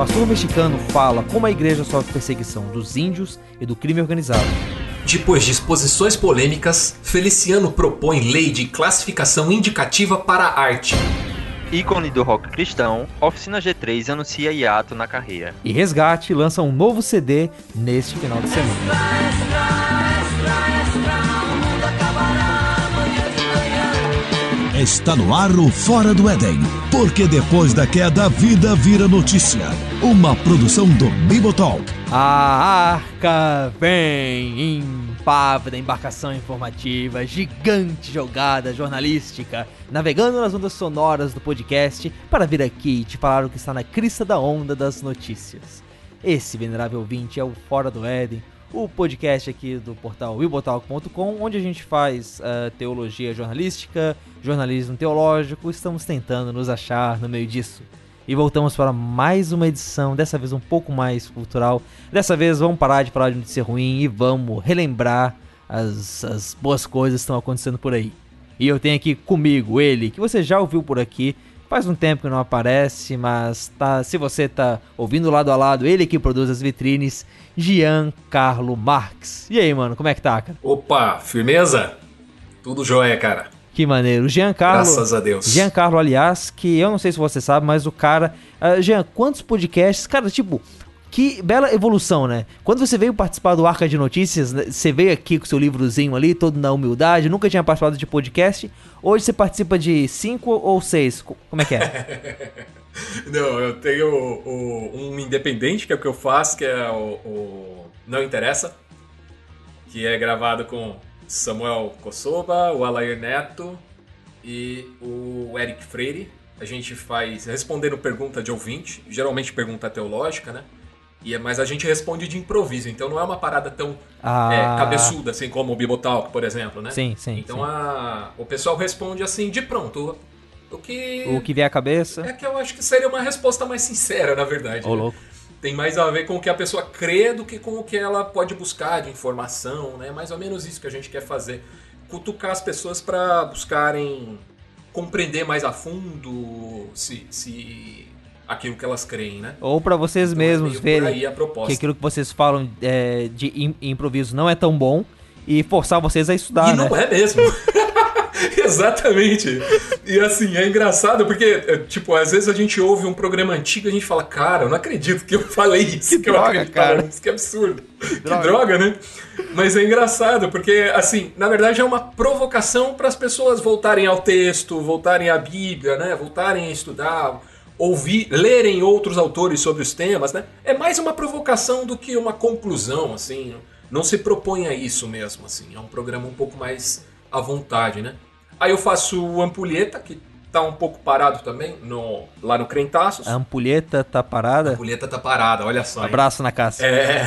pastor mexicano fala como a igreja sofre perseguição dos índios e do crime organizado. Depois de exposições polêmicas, Feliciano propõe lei de classificação indicativa para a arte. Ícone do rock cristão, Oficina G3 anuncia hiato na carreira. E Resgate lança um novo CD neste final de semana. Está no ar o Fora do Éden, porque depois da queda a vida vira notícia. Uma produção do Bibotalk. A arca vem impávida embarcação informativa, gigante jogada jornalística, navegando nas ondas sonoras do podcast para vir aqui te falar o que está na crista da onda das notícias. Esse venerável ouvinte é o Fora do Éden, o podcast aqui do portal wilbotalk.com, onde a gente faz uh, teologia jornalística, jornalismo teológico, estamos tentando nos achar no meio disso. E voltamos para mais uma edição, dessa vez um pouco mais cultural. Dessa vez vamos parar de falar de notícia ruim e vamos relembrar as, as boas coisas que estão acontecendo por aí. E eu tenho aqui comigo ele, que você já ouviu por aqui, Faz um tempo que não aparece, mas tá, se você tá ouvindo lado a lado, ele que produz as vitrines, Giancarlo Marx. E aí, mano, como é que tá, cara? Opa, firmeza? Tudo jóia, cara. Que maneiro. Giancarlo. Graças a Deus. Giancarlo, aliás, que eu não sei se você sabe, mas o cara. Uh, Jean, quantos podcasts? Cara, tipo, que bela evolução, né? Quando você veio participar do Arca de Notícias, né, você veio aqui com seu livrozinho ali, todo na humildade, nunca tinha participado de podcast. Hoje você participa de cinco ou seis? Como é que é? Não, eu tenho o, um independente, que é o que eu faço, que é o, o Não Interessa, que é gravado com Samuel Kosoba, o Alair Neto e o Eric Freire. A gente faz respondendo pergunta de ouvinte, geralmente pergunta teológica, né? E, é, mas a gente responde de improviso, então não é uma parada tão ah. é, cabeçuda, assim como o Bibotalk, por exemplo, né? Sim, sim. Então sim. A, o pessoal responde assim, de pronto. O que. O que vier à cabeça. É que eu acho que seria uma resposta mais sincera, na verdade. Ô, né? louco. Tem mais a ver com o que a pessoa crê do que com o que ela pode buscar de informação, né? Mais ou menos isso que a gente quer fazer. Cutucar as pessoas para buscarem compreender mais a fundo se, se aquilo que elas creem, né? Ou para vocês então, é mesmos é verem que aquilo que vocês falam é, de improviso não é tão bom e forçar vocês a estudar, e né? não é mesmo. Exatamente. E assim, é engraçado porque, é, tipo, às vezes a gente ouve um programa antigo e a gente fala, cara, eu não acredito que eu falei isso. Que, que droga, cara. Isso que absurdo. Que droga. que droga, né? Mas é engraçado porque, assim, na verdade é uma provocação para as pessoas voltarem ao texto, voltarem à Bíblia, né? Voltarem a estudar ouvir, lerem outros autores sobre os temas, né? É mais uma provocação do que uma conclusão, assim. Não se propõe a isso mesmo, assim. É um programa um pouco mais à vontade, né? Aí eu faço o Ampulheta, que tá um pouco parado também, no, lá no Crentaços. A Ampulheta tá parada? A Ampulheta tá parada, olha só. Abraço hein? na caça. É.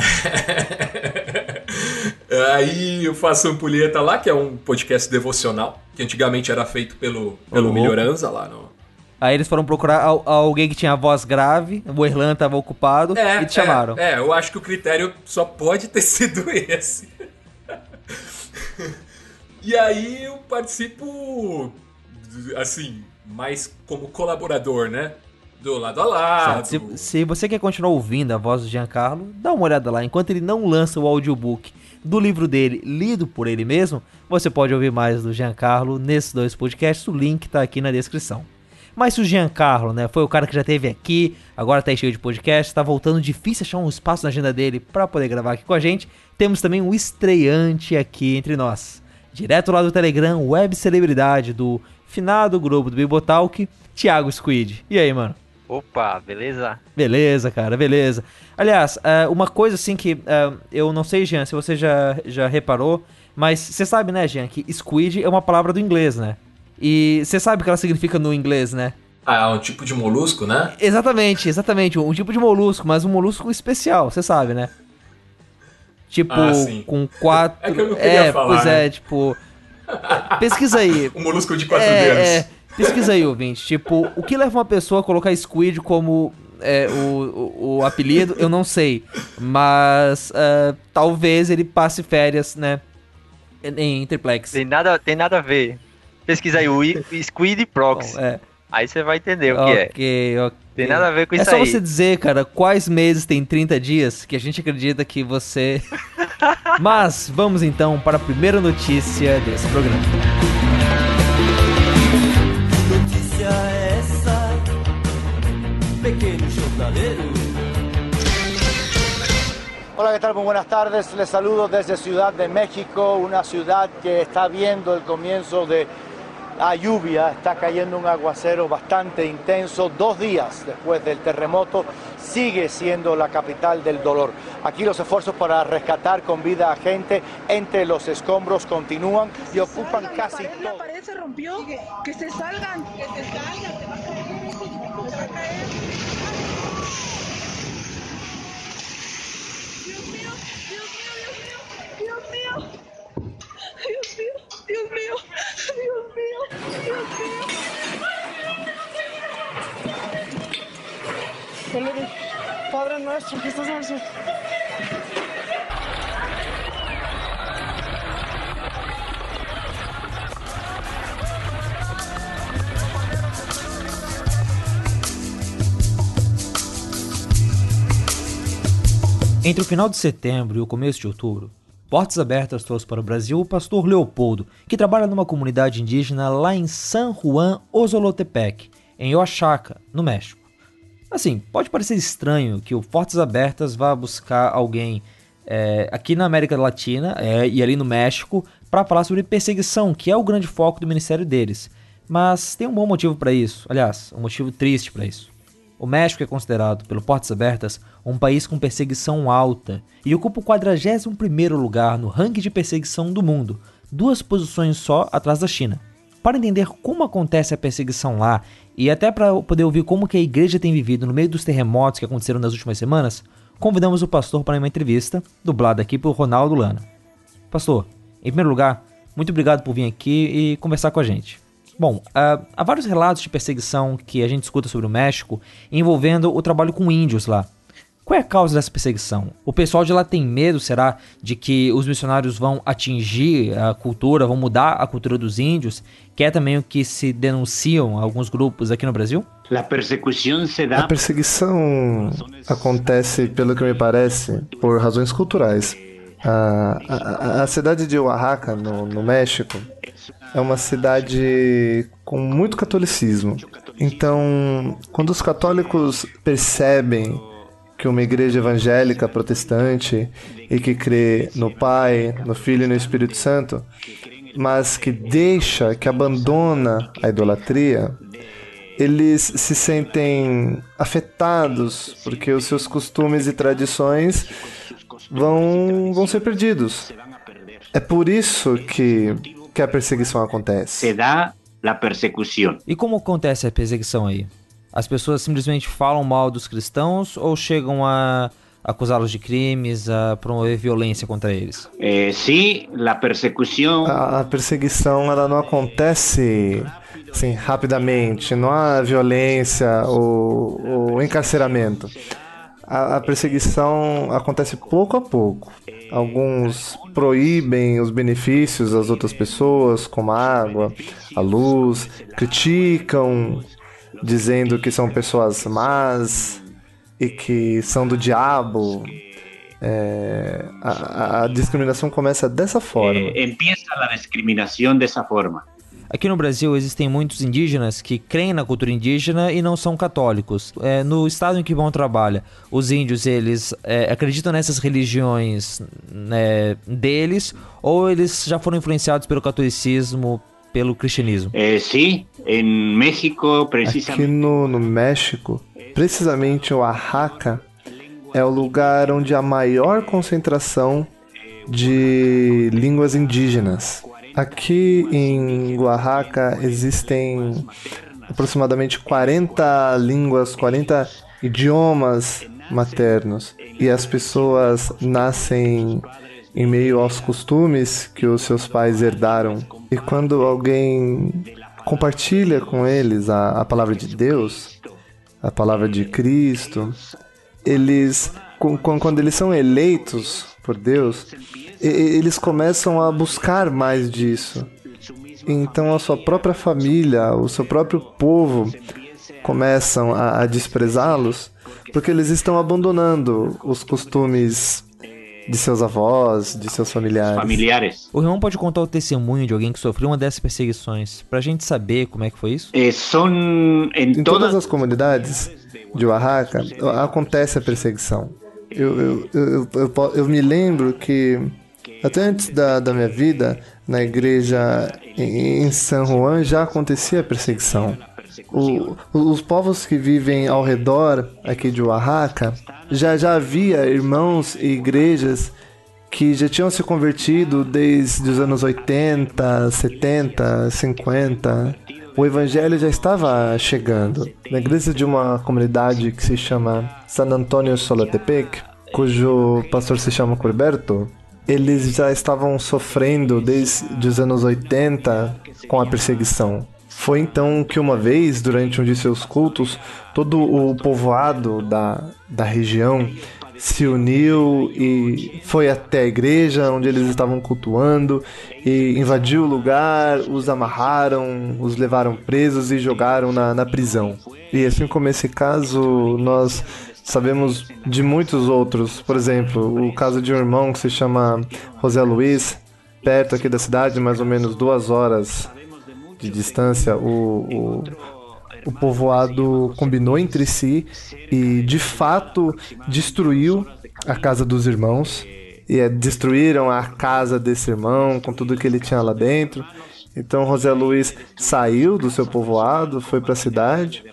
Aí eu faço Ampulheta lá, que é um podcast devocional, que antigamente era feito pelo, pelo Melhoranza lá no, Aí eles foram procurar alguém que tinha voz grave, o Erlan estava ocupado é, e te chamaram. É, é, eu acho que o critério só pode ter sido esse. e aí eu participo, assim, mais como colaborador, né? Do lado a lado. Se, se, você quer continuar ouvindo a voz do Giancarlo, dá uma olhada lá. Enquanto ele não lança o audiobook do livro dele, lido por ele mesmo, você pode ouvir mais do Giancarlo nesses dois podcasts. O link está aqui na descrição. Mas se o Giancarlo, né, foi o cara que já teve aqui, agora tá cheio de podcast, tá voltando, difícil achar um espaço na agenda dele para poder gravar aqui com a gente. Temos também um estreante aqui entre nós. Direto lá do Telegram, web celebridade do finado grupo do Bibotalk, Thiago Squid. E aí, mano? Opa, beleza? Beleza, cara, beleza. Aliás, uh, uma coisa assim que uh, eu não sei, Jean, se você já, já reparou, mas você sabe, né, Jean, que squid é uma palavra do inglês, né? E você sabe o que ela significa no inglês, né? Ah, é um tipo de molusco, né? Exatamente, exatamente. Um tipo de molusco, mas um molusco especial, você sabe, né? Tipo, ah, com quatro. É que eu não queria é, falar, Pois né? é, tipo. Pesquisa aí. um molusco de quatro é, dedos. É, pesquisa aí, ouvinte. Tipo, o que leva uma pessoa a colocar squid como é, o, o, o, apelido, eu não sei. Mas uh, talvez ele passe férias, né? Em, em triplex. Tem nada, tem nada a ver. Pesquisa aí, o Squid Proxy. Bom, é. Aí você vai entender o que okay, é. Ok, ok. Tem nada a ver com é isso aí. É só você dizer, cara, quais meses tem 30 dias que a gente acredita que você. Mas vamos então para a primeira notícia desse programa. Notícia é essa, pequeno jornaleiro. Hola, ¿qué tal? Muy buenas tardes. Les saludo desde Ciudad de México, una ciudad que está viendo el comienzo de la lluvia, está cayendo un aguacero bastante intenso. Dos días después del terremoto sigue siendo la capital del dolor. Aquí los esfuerzos para rescatar con vida a gente entre los escombros continúan y ocupan casi todo. La pared que se salgan, que se salgan, a a. Entre o final de setembro e o começo de outubro, Portas Abertas trouxe para o Brasil o pastor Leopoldo, que trabalha numa comunidade indígena lá em San Juan Ozolotepec, em Oaxaca, no México. Assim, pode parecer estranho que o Portas Abertas vá buscar alguém é, aqui na América Latina é, e ali no México para falar sobre perseguição, que é o grande foco do ministério deles. Mas tem um bom motivo para isso, aliás, um motivo triste para isso. O México é considerado, pelo Portas Abertas, um país com perseguição alta e ocupa o 41º lugar no ranking de perseguição do mundo, duas posições só atrás da China. Para entender como acontece a perseguição lá e até para poder ouvir como que a igreja tem vivido no meio dos terremotos que aconteceram nas últimas semanas, convidamos o pastor para uma entrevista, dublada aqui por Ronaldo Lana. Pastor, em primeiro lugar, muito obrigado por vir aqui e conversar com a gente. Bom, uh, há vários relatos de perseguição que a gente escuta sobre o México envolvendo o trabalho com índios lá. Qual é a causa dessa perseguição? O pessoal de lá tem medo, será, de que os missionários vão atingir a cultura, vão mudar a cultura dos índios, que é também o que se denunciam alguns grupos aqui no Brasil? A perseguição acontece, pelo que me parece, por razões culturais. A, a, a cidade de Oaxaca, no, no México, é uma cidade com muito catolicismo. Então, quando os católicos percebem que uma igreja evangélica protestante e que crê no Pai, no Filho e no Espírito Santo, mas que deixa, que abandona a idolatria, eles se sentem afetados porque os seus costumes e tradições vão, vão ser perdidos. É por isso que que a perseguição acontece? Se dá a persecução. E como acontece a perseguição aí? As pessoas simplesmente falam mal dos cristãos ou chegam a acusá-los de crimes, a promover violência contra eles? Eh, sim, a persecução. A, a, perseguição ela não acontece assim rapidamente, não há violência ou, ou encarceramento. A, a perseguição acontece pouco a pouco. Alguns proíbem os benefícios às outras pessoas, como a água, a luz, criticam, dizendo que são pessoas más e que são do diabo. É, a, a, discriminação começa dessa forma. É, empieza a discriminação dessa forma. Aqui no Brasil existem muitos indígenas que creem na cultura indígena e não são católicos. É, no estado em que Bom trabalha, os índios eles é, acreditam nessas religiões né, deles ou eles já foram influenciados pelo catolicismo, pelo cristianismo? É, sim, em México precisamente. Aqui no, no México, precisamente o Oaxaca é o lugar onde a maior concentração de línguas indígenas. Aqui em Oaxaca existem aproximadamente 40 línguas, 40 idiomas maternos e as pessoas nascem em meio aos costumes que os seus pais herdaram. E quando alguém compartilha com eles a, a palavra de Deus, a palavra de Cristo, eles, quando eles são eleitos por Deus, eles começam a buscar mais disso. Então a sua própria família, o seu próprio povo começam a, a desprezá-los porque eles estão abandonando os costumes de seus avós, de seus familiares. familiares. O irmão pode contar o testemunho de alguém que sofreu uma dessas perseguições, pra gente saber como é que foi isso? Eh, son en Em todas todas as comunidades de Oaxaca acontece a perseguição. Eu, eu, eu, eu, eu me lembro que até antes da, da minha vida na igreja em em San Juan já acontecia a perseguição. O- os povos que vivem ao redor aqui de Oaxaca já já havia irmãos e igrejas que já tinham se convertido desde os anos 80, 70, 50. O evangelho já estava chegando. Na igreja de uma comunidade que se chama San Antonio Solatepec, cujo pastor se chama Corberto, eles já estavam sofrendo desde os anos 80 com a perseguição. Foi então que uma vez, durante um de seus cultos, todo o povoado da, da região se uniu e foi até a igreja onde eles estavam cultuando e invadiu o lugar, os amarraram, os levaram presos e jogaram na, na prisão. E assim como esse caso, nós sabemos de muitos outros. Por exemplo, o caso de um irmão que se chama José Luiz, perto aqui da cidade, mais ou menos duas horas de distância, o, o, o povoado combinou entre si e de fato destruiu a casa dos irmãos. E é, destruíram a casa desse irmão com tudo que ele tinha lá dentro. Então José Luiz saiu do seu povoado, foi para a cidade.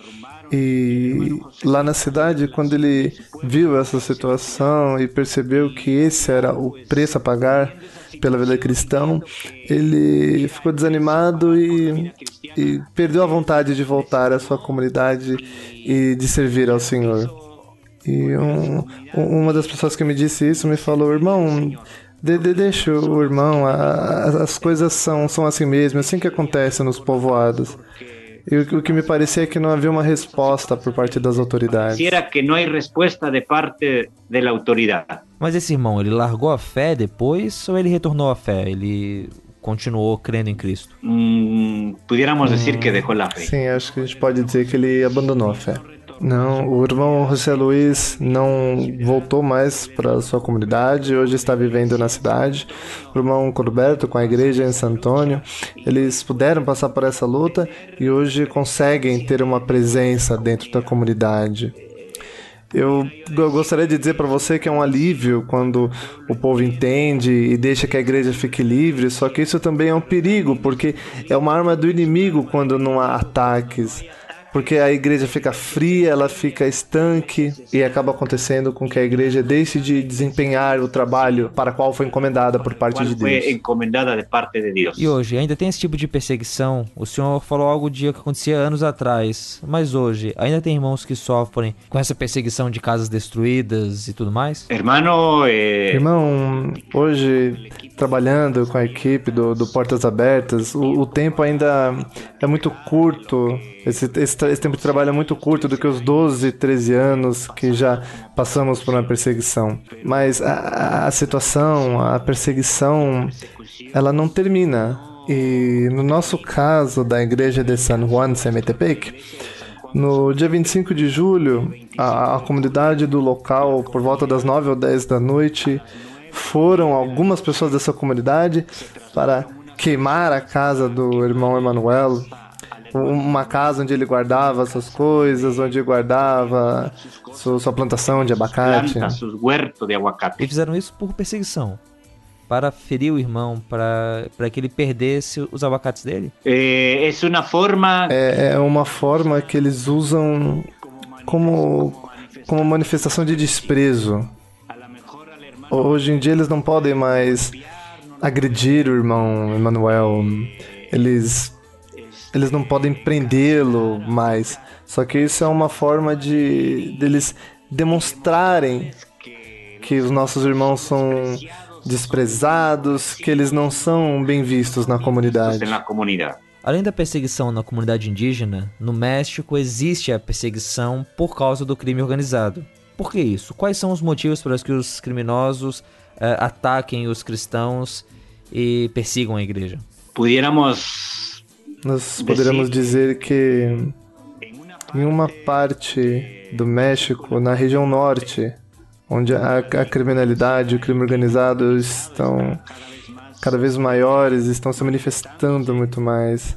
E lá na cidade, quando ele viu essa situação e percebeu que esse era o preço a pagar pela vida cristã, ele ficou desanimado e, e perdeu a vontade de voltar à sua comunidade e de servir ao Senhor. E um- uma das pessoas que me disse isso me falou, irmão, de, de- deixa o irmão, a- a- as coisas são, são assim mesmo, é assim que acontece nos povoados. E o, que- o que me parecia é que não havia uma resposta por parte das autoridades. Pareciera que no hay respuesta de parte de la autoridad. Mas esse irmão, ele largou a fé depois ou ele retornou à fé? Ele continuou crendo em Cristo? Mm, pudiéramos decir que dejó la fe. Sim, acho que a gente pode dizer que ele abandonou a fé. Não, o irmão José Luiz não voltou mais para sua comunidade, hoje está vivendo na cidade. O irmão Corberto, com a igreja em San Antônio, eles puderam passar por essa luta e hoje conseguem ter uma presença dentro da comunidade. Eu go- gostaria de dizer para você que é um alívio quando o povo entende e deixa que a igreja fique livre, só que isso também é um perigo, porque é uma arma do inimigo quando não há ataques. Porque a igreja fica fria, ela fica estanque e acaba acontecendo com que a igreja deixe de desempenhar o trabalho para qual foi encomendada por parte de Deus. encomendada de parte de Dios. E hoje, ainda tem esse tipo de perseguição? O senhor falou algo de que acontecia anos atrás, mas hoje, ainda tem irmãos que sofrem com essa perseguição de casas destruídas e tudo mais? Hermano, eh, Irmão, hoje trabalhando com a equipe do, do Portas Abertas, o, o tempo ainda é muito curto. Esse, esse, esse tempo de trabalho é muito curto do que os 12, 13 anos que já passamos por uma perseguição. Mas a, a- a situação, a perseguição, ela não termina. E no nosso caso da igreja de San Juan Semetepec, no dia 25 de julho, a, a comunidade do local, por volta das 9 ou 10 da noite, foram algumas pessoas dessa comunidade para queimar a casa do irmão Emanuel. Uma casa onde ele guardava suas coisas, onde guardava sua, sua plantação de abacate. E fizeram isso por perseguição. Para ferir o irmão, para, para que ele perdesse os abacates dele? Eh, es una forma É, é uma forma que eles usam como, como manifestação de desprezo. Hoje em dia eles não podem mais agredir o irmão Emanuel. Eles eles não podem prendê-lo mais. Só que isso é uma forma de deles demonstrarem que os nossos irmãos são desprezados, que eles não são bem vistos na comunidade. Além da perseguição na comunidade indígena, no México existe a perseguição por causa do crime organizado. Por que isso? Quais são os motivos para que os criminosos eh, ataquem os cristãos e persigam a igreja? pudiéramos nós poderíamos dizer que em uma parte do México, na região norte, onde a, a criminalidade, o crime organizado estão cada vez maiores, estão se manifestando muito mais.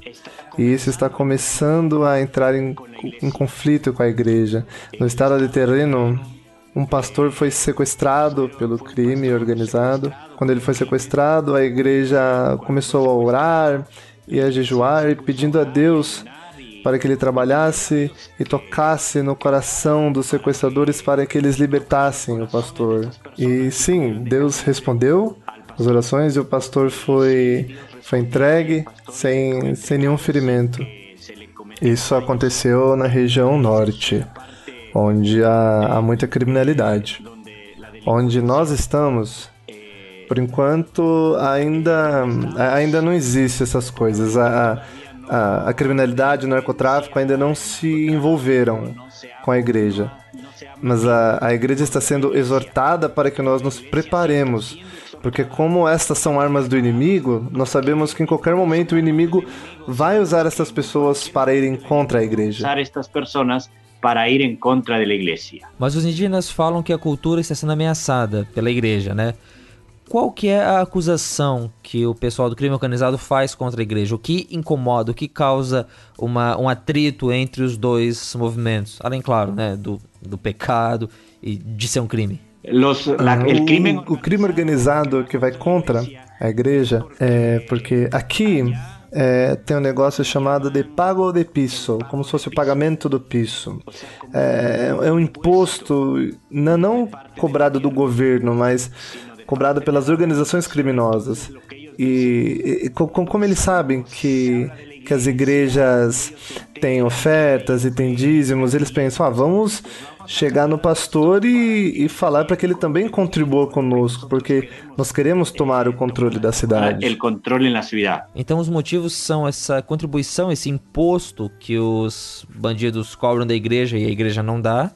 E isso está começando a entrar em, em conflito com a igreja. No estado de terreno, um pastor foi sequestrado pelo crime organizado. Quando ele foi sequestrado, a igreja começou a orar e a jejuar, pedindo a Deus para que ele trabalhasse e tocasse no coração dos sequestradores para que eles libertassem o pastor. E sim, Deus respondeu as orações e o pastor foi, foi entregue sem, sem nenhum ferimento. Isso aconteceu na região norte, onde há, há muita criminalidade. Onde nós estamos, por enquanto, ainda, ainda não existe essas coisas. A, a, a criminalidade e o narcotráfico ainda não se envolveram com a igreja. Mas a, a igreja está sendo exortada para que nós nos preparemos porque como estas são armas do inimigo, nós sabemos que em qualquer momento o inimigo vai usar essas pessoas para irem contra a igreja. Usar estas pessoas para ir em contra da igreja. Mas os indígenas falam que a cultura está sendo ameaçada pela igreja, né? Qual que é a acusação que o pessoal do crime organizado faz contra a igreja? O que incomoda, o que causa uma, um atrito entre os dois movimentos? Além, claro, né, do, do pecado e de ser um crime. Los, la, o, crime... o crime organizado que vai contra a igreja é porque aqui é, tem um negócio chamado de pago de piso, como se fosse o pagamento do piso. É, é um imposto não, não cobrado do governo, mas cobrado pelas organizações criminosas. E, e como, como eles sabem que que as igrejas têm ofertas e têm dízimos, eles pensam, ah, vamos chegar no pastor e, e falar para que ele também contribua conosco, porque nós queremos tomar o controle da cidade. O controle na cidade. Então os motivos são essa contribuição, esse imposto que os bandidos cobram da igreja e a igreja não dá,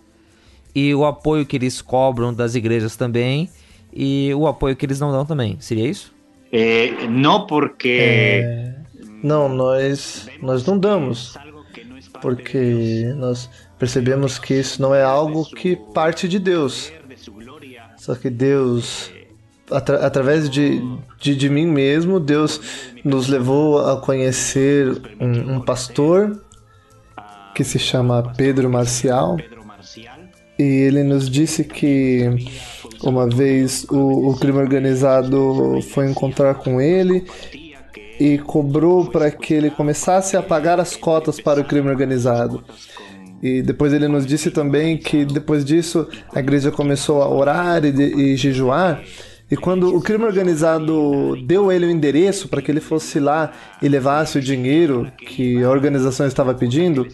e o apoio que eles cobram das igrejas também, e o apoio que eles não dão também. Seria isso? É, não porque... É... Não, nós, nós não damos, porque nós percebemos que isso não é algo que parte de Deus. Só que Deus, atra através de, de, de, mim mesmo, Deus nos levou a conhecer um, um pastor que se chama Pedro Marcial. E ele nos disse que uma vez o, o crime organizado foi encontrar com ele e cobrou para que ele começasse a pagar as cotas para o crime organizado. E depois ele nos disse também que depois disso a igreja começou a orar e, e jejuar. E quando o crime organizado deu ele o endereço para que ele fosse lá e levasse o dinheiro que a organização estava pedindo,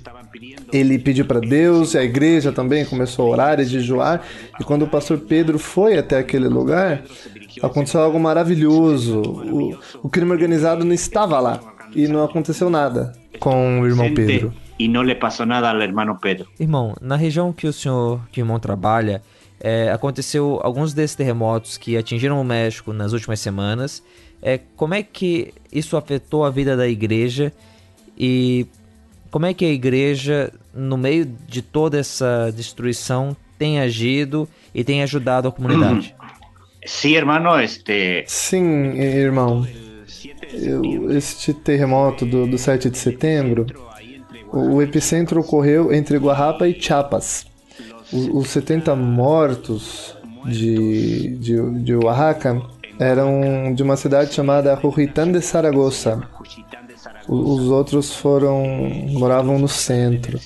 ele pediu para Deus e a igreja também começou a orar e jejuar. E quando o pastor Pedro foi até aquele lugar, aconteceu algo maravilhoso. O, o crime organizado não estava lá e não aconteceu nada com o irmão Pedro e não lhe passou nada ao irmão Pedro. Irmão, na região que o senhor, que o irmão trabalha, é, aconteceu alguns desses terremotos que atingiram o México nas últimas semanas. É, como é que isso afetou a vida da igreja e como é que a igreja, no meio de toda essa destruição, tem agido e tem ajudado a comunidade? Sim, irmão, este... Sim, irmão. Eu, este terremoto do, do 7 de setembro o epicentro ocorreu entre Guarrapa e Chiapas. Os 70 mortos de, de, de Oaxaca eram de uma cidade chamada Juchitán de Zaragoza. Os outros foram moravam no centro.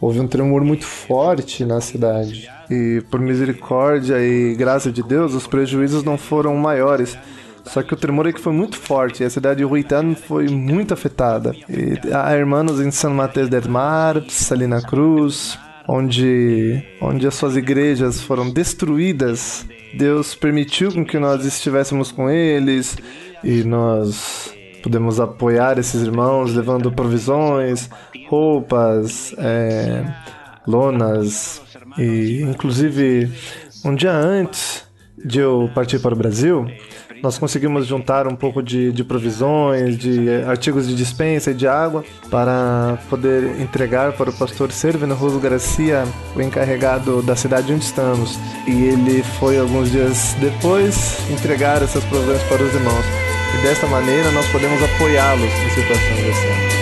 Houve um tremor muito forte na cidade. E por misericórdia e graça de Deus, os prejuízos não foram maiores. Só que o tremor aqui foi muito forte e a cidade de Huitán foi muito afetada. E há irmãos em São Mateus del Mar, Salina Cruz, onde, onde as suas igrejas foram destruídas. Deus permitiu que nós estivéssemos com eles e nós pudemos apoiar esses irmãos levando provisões, roupas, é, lonas e inclusive um dia antes de eu partir para o Brasil, nós conseguimos juntar um pouco de, de provisões, de artigos de dispensa e de água para poder entregar para o pastor Servino Roso Garcia, o encarregado da cidade onde estamos. E ele foi alguns dias depois entregar essas provisões para os irmãos. E desta maneira nós podemos apoiá-los em situações assim.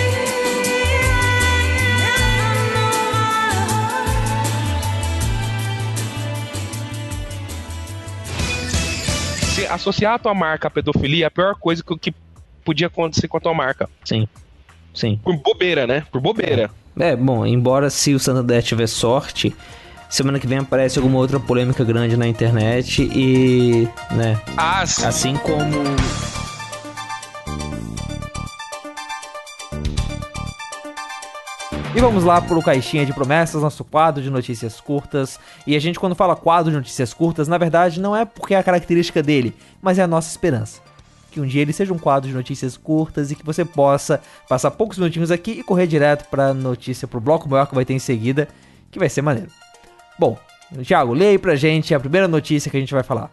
associar a tua marca à pedofilia é a pior coisa que, podia acontecer com a tua marca. Sim. Sim. Por bobeira, né? Por bobeira. É, bom, embora se o Santander tiver sorte, semana que vem aparece alguma outra polêmica grande na internet e, né? Ah, assim como E vamos lá pro Caixinha de Promessas, nosso quadro de notícias curtas. E a gente, quando fala quadro de notícias curtas, na verdade não é porque é a característica dele, mas é a nossa esperança. Que um dia ele seja um quadro de notícias curtas e que você possa passar poucos minutinhos aqui e correr direto pra notícia, pro bloco maior que vai ter em seguida, que vai ser maneiro. Bom, Thiago, leia aí pra gente a primeira notícia que a gente vai falar.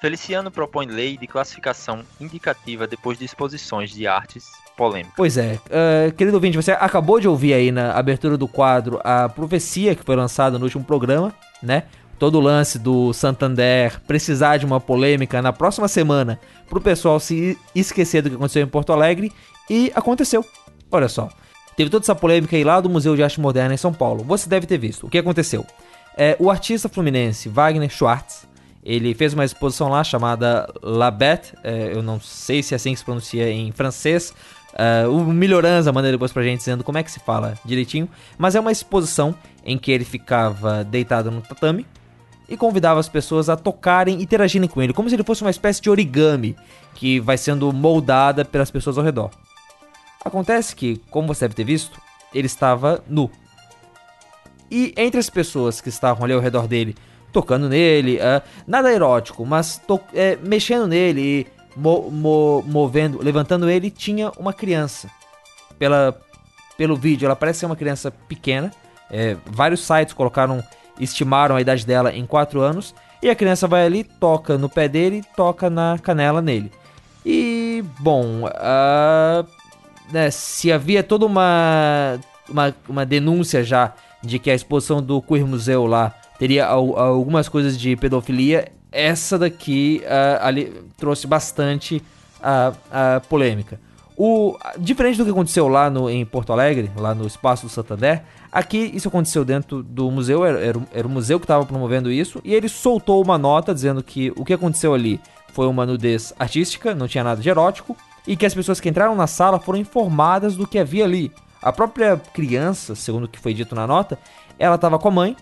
Feliciano propõe lei de classificação indicativa depois de exposições de artes polêmica. Pois é. Uh, querido ouvinte, você acabou de ouvir aí na abertura do quadro a profecia que foi lançada no último programa, né? Todo o lance do Santander precisar de uma polêmica na próxima semana pro pessoal se esquecer do que aconteceu em Porto Alegre. E aconteceu. Olha só. Teve toda essa polêmica aí lá do Museu de Arte Moderna em São Paulo. Você deve ter visto. O que aconteceu? É, o artista fluminense Wagner Schwartz, ele fez uma exposição lá chamada La Bête, é, eu não sei se é assim que se pronuncia em francês, Uh, o Melhoranza manda depois pra gente dizendo como é que se fala direitinho. Mas é uma exposição em que ele ficava deitado no tatame e convidava as pessoas a tocarem e interagirem com ele, como se ele fosse uma espécie de origami que vai sendo moldada pelas pessoas ao redor. Acontece que, como você deve ter visto, ele estava nu. E entre as pessoas que estavam ali ao redor dele, tocando nele, uh, nada erótico, mas é, mexendo nele e mo, mo, movendo, levantando ele, tinha uma criança. Pela, pelo vídeo, ela parece ser uma criança pequena. É, vários sites colocaram, estimaram a idade dela em 4 anos. E a criança vai ali, toca no pé dele, toca na canela nele. E, bom, né, se havia toda uma, uma, uma denúncia já de que a exposição do Queer Museu lá teria algumas coisas de pedofilia, essa daqui uh, ali, trouxe bastante a, a polêmica. O, diferente do que aconteceu lá no, em Porto Alegre, lá no Espaço do Santander, aqui isso aconteceu dentro do museu, era, era, era o museu que estava promovendo isso, e ele soltou uma nota dizendo que o que aconteceu ali foi uma nudez artística, não tinha nada de erótico, e que as pessoas que entraram na sala foram informadas do que havia ali. A própria criança, segundo o que foi dito na nota, ela estava com a mãe,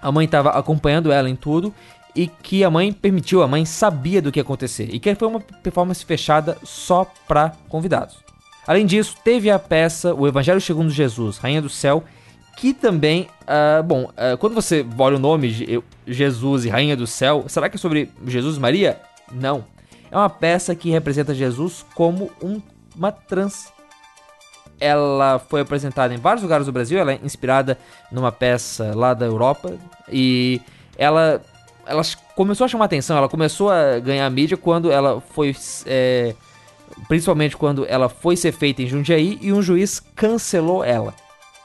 a mãe estava acompanhando ela em tudo, e que a mãe permitiu, a mãe sabia do que ia acontecer e que foi uma performance fechada só para convidados. Além disso, teve a peça O Evangelho segundo Jesus, Rainha do Céu, que também, uh, bom, uh, quando você olha o nome Jesus e Rainha do Céu, será que é sobre Jesus e Maria? Não. É uma peça que representa Jesus como um, uma trans. Ela foi apresentada em vários lugares do Brasil, ela é inspirada numa peça lá da Europa e ela ela começou a chamar atenção, ela começou a ganhar mídia quando ela foi. É, principalmente quando ela foi ser feita em Jundiaí e um juiz cancelou ela.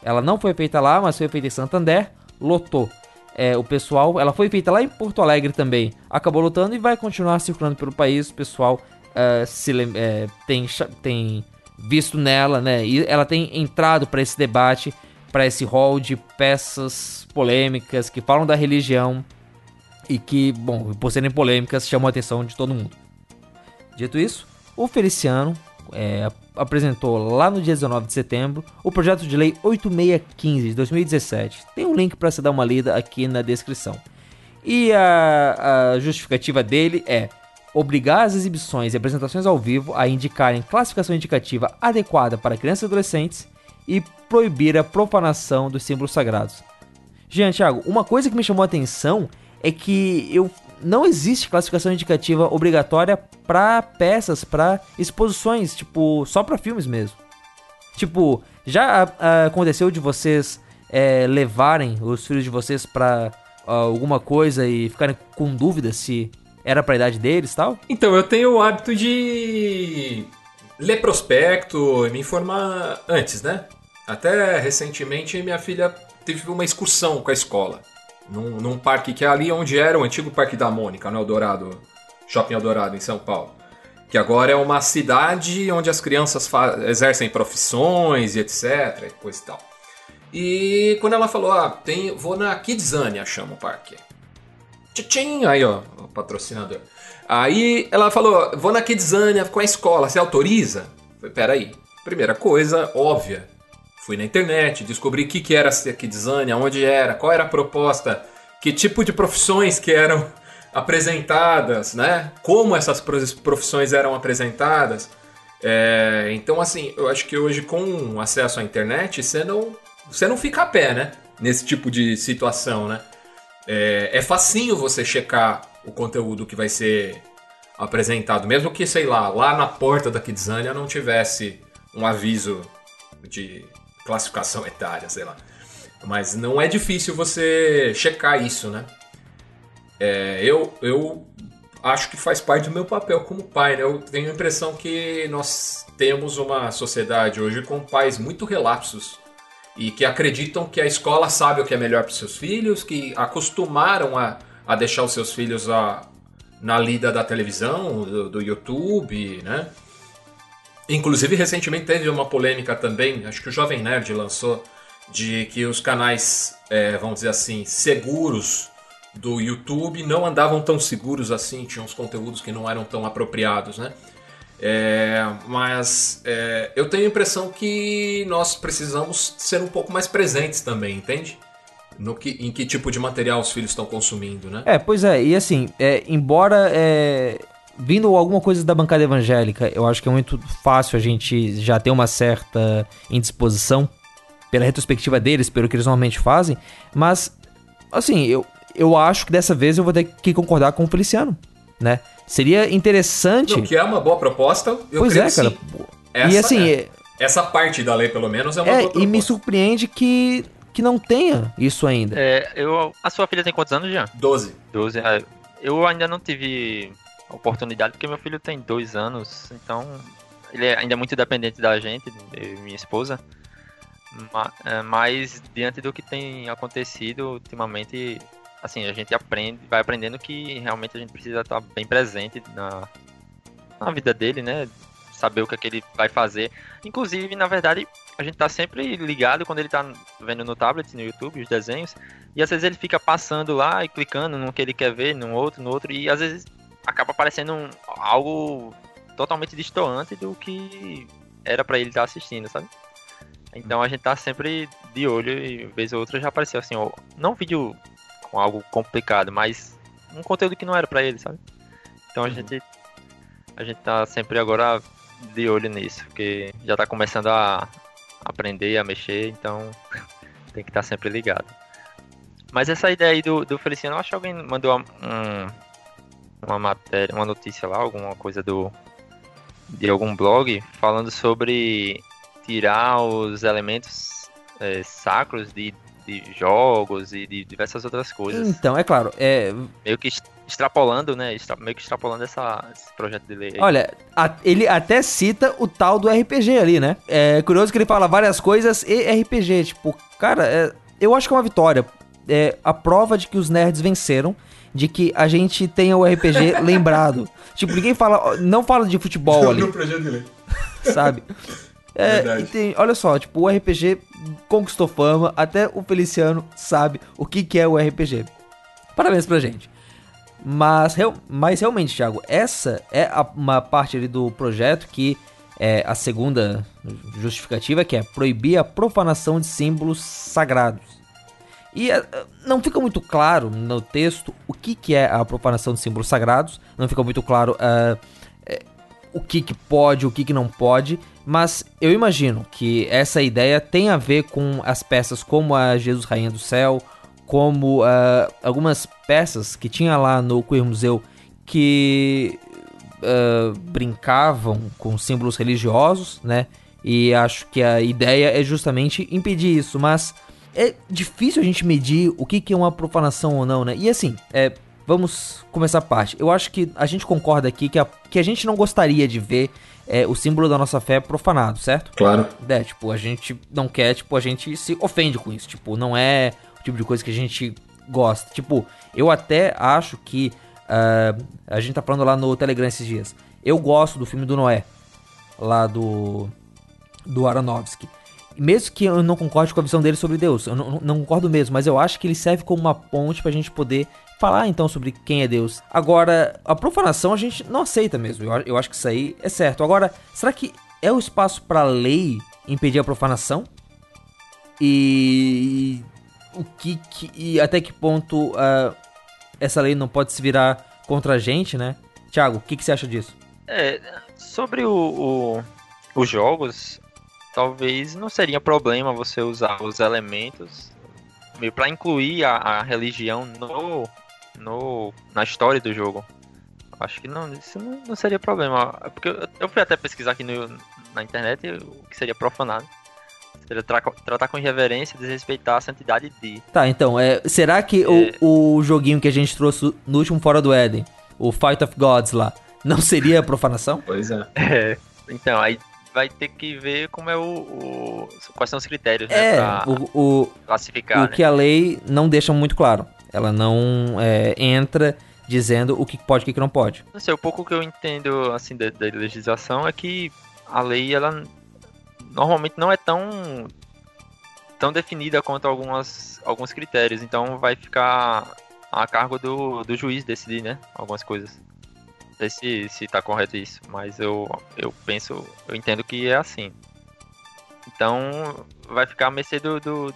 Ela não foi feita lá, mas foi feita em Santander, lotou. É, o pessoal, ela foi feita lá em Porto Alegre também, acabou lotando e vai continuar circulando pelo país. O pessoal uh, se, é, tem, tem visto nela, né? E ela tem entrado para esse debate, para esse hall de peças polêmicas que falam da religião, e que, bom, por serem polêmicas, chamou a atenção de todo mundo. Dito isso, o Feliciano é, apresentou lá no dia 19 de setembro o projeto de lei 8615 de 2017. Tem um link para você dar uma lida aqui na descrição. E a, a justificativa dele é obrigar as exibições e apresentações ao vivo a indicarem classificação indicativa adequada para crianças e adolescentes e proibir a profanação dos símbolos sagrados. Jean Thiago, uma coisa que me chamou a atenção é que eu não existe classificação indicativa obrigatória para peças, para exposições, tipo, só para filmes mesmo. Tipo, já a, a, aconteceu de vocês é, levarem os filhos de vocês para alguma coisa e ficarem com dúvida se era pra idade deles e tal? Então, eu tenho o hábito de ler prospecto, me informar antes, né? Até recentemente minha filha teve uma excursão com a escola. Num, num parque que é ali onde era o antigo Parque da Mônica, no Eldorado, Shopping Eldorado, em São Paulo. Que agora é uma cidade onde as crianças exercem profissões e etc. E coisa e tal. E quando ela falou, ah, tem, vou na Kidzania, chama o parque. Tchim, aí ó, o patrocinador. Aí ela falou: vou na Kidzania com a escola, você autoriza? falei, peraí. Primeira coisa, óbvia. Fui na internet, descobri o que, que era a Kidzania, onde era, qual era a proposta, que tipo de profissões que eram apresentadas, né? Como essas profissões eram apresentadas. É, então, assim, eu acho que hoje com acesso à internet, você não, você não fica a pé, né? Nesse tipo de situação, né? É, é facinho você checar o conteúdo que vai ser apresentado. Mesmo que, sei lá, lá na porta da Kidzania não tivesse um aviso de classificação etária, sei lá. Mas não é difícil você checar isso, né? É, eu, eu acho que faz parte do meu papel como pai, né? Eu tenho a impressão que nós temos uma sociedade hoje com pais muito relapsos e que acreditam que a escola sabe o que é melhor para seus filhos, que acostumaram a a deixar os seus filhos a, na lida da televisão, do, do YouTube, né? Inclusive, recentemente teve uma polêmica também, acho que o Jovem Nerd lançou, de que os canais, é, vamos dizer assim, seguros do YouTube não andavam tão seguros assim, tinham uns conteúdos que não eram tão apropriados, né? É, mas é, eu tenho a impressão que nós precisamos ser um pouco mais presentes também, entende? no que, em que tipo de material os filhos estão consumindo, né? É, pois é, e assim, é, embora é, vindo alguma coisa da bancada evangélica, eu acho que é muito fácil a gente já ter uma certa indisposição pela retrospectiva deles, pelo que eles normalmente fazem, mas assim, eu, eu acho que dessa vez eu vou ter que concordar com o Feliciano, né? Seria interessante. Não, que é uma boa proposta. Eu pois é, cara. Essa, e assim. É, essa parte da lei, pelo menos, é uma é, boa proposta. E me surpreende que que não tenha isso ainda. É, eu. A sua filha tem quantos anos já? Doze. Doze. É, eu ainda não tive oportunidade, porque meu filho tem dois anos, então ele é ainda muito dependente da gente, minha esposa. É, mas diante do que tem acontecido ultimamente, assim, a gente aprende, vai aprendendo que realmente a gente precisa estar bem presente na, na vida dele, né? Saber o que, é que ele vai fazer. Inclusive, na verdade, a gente tá sempre ligado quando ele tá vendo no tablet, no YouTube, os desenhos, e às vezes ele fica passando lá e clicando no que ele quer ver, num outro, no outro, e às vezes acaba parecendo um, algo totalmente distoante do que era para ele estar tá assistindo, sabe? Então a gente tá sempre de olho e vez ou outra já apareceu assim, ó, não um vídeo com algo complicado, mas um conteúdo que não era para ele, sabe? Então a uhum. gente a gente tá sempre agora de olho nisso, porque já tá começando a, aprender a mexer, então tem que estar sempre ligado. Mas essa ideia aí do, do Feliciano, eu acho que alguém mandou um, uma matéria, uma notícia lá, alguma coisa do de algum blog falando sobre tirar os elementos é, sacros de, de jogos e de diversas outras coisas. Então, é claro, é meio que extrapolando, né? Meio que extrapolando essa, esse projeto de lei. Aí. Olha, a, ele até cita o tal do RPG ali, né? É curioso que ele fala várias coisas e RPG. Tipo, cara, é, eu acho que é uma vitória. É a prova de que os nerds venceram. De que a gente tenha o RPG lembrado. Tipo, ninguém fala. Não fala de futebol ali. Sabe? É, tem, olha só, tipo, o RPG conquistou fama, até o Feliciano sabe o que, que é o RPG. Parabéns pra gente. Mas, mas realmente, Thiago, essa é a, uma parte ali do projeto que é a segunda justificativa, que é proibir a profanação de símbolos sagrados. E uh, não fica muito claro no texto o que, que é a profanação de símbolos sagrados, não fica muito claro uh, o que, que pode, o que, que não pode, mas eu imagino que essa ideia tem a ver com as peças como a Jesus Rainha do Céu, como uh, algumas peças que tinha lá no Queer Museu que uh, brincavam com símbolos religiosos, né? E acho que a ideia é justamente impedir isso, mas é difícil a gente medir o que, que é uma profanação ou não, né? E assim, é, vamos começar a parte. Eu acho que a gente concorda aqui que a, que a gente não gostaria de ver é, o símbolo da nossa fé profanado, certo? Claro. É, tipo, a gente não quer, tipo, a gente se ofende com isso. Tipo, não é o tipo de coisa que a gente gosta. Tipo, eu até acho que. Uh, a gente tá falando lá no Telegram esses dias. Eu gosto do filme do Noé, lá do. do Aronofsky. Mesmo que eu não concorde com a visão dele sobre Deus, eu não, não concordo mesmo, mas eu acho que ele serve como uma ponte pra gente poder falar então sobre quem é Deus. Agora, a profanação a gente não aceita mesmo. Eu, eu acho que isso aí é certo. Agora, será que é o espaço para lei impedir a profanação? E o que, que e até que ponto uh, essa lei não pode se virar contra a gente, né? Tiago, o que, que você acha disso? É, sobre o, o, os jogos, talvez não seria problema você usar os elementos meio para incluir a, a religião no, no, na história do jogo. Acho que não, isso não, não seria problema. Porque eu, eu, fui até pesquisar aqui no, na internet o que seria profanado. Seria tra tratar com irreverência e desrespeitar a santidade de. Tá, então, é, será que é... o, o joguinho que a gente trouxe no último Fora do Éden, o Fight of Gods lá, não seria profanação? Pois é. é. Então, aí vai ter que ver como é o, o quais são os critérios é, né, pra o, o, classificar. O né? que a lei não deixa muito claro. Ela não é, entra dizendo o que pode e o que não pode. Não sei, o pouco que eu entendo assim da, da, legislação é que a lei ela normalmente não é tão tão definida quanto algumas alguns critérios, então vai ficar a cargo do, do juiz decidir, né, algumas coisas. Sei se, se tá correto isso, mas eu, eu penso, eu entendo que é assim. Então vai ficar a mercê do, do,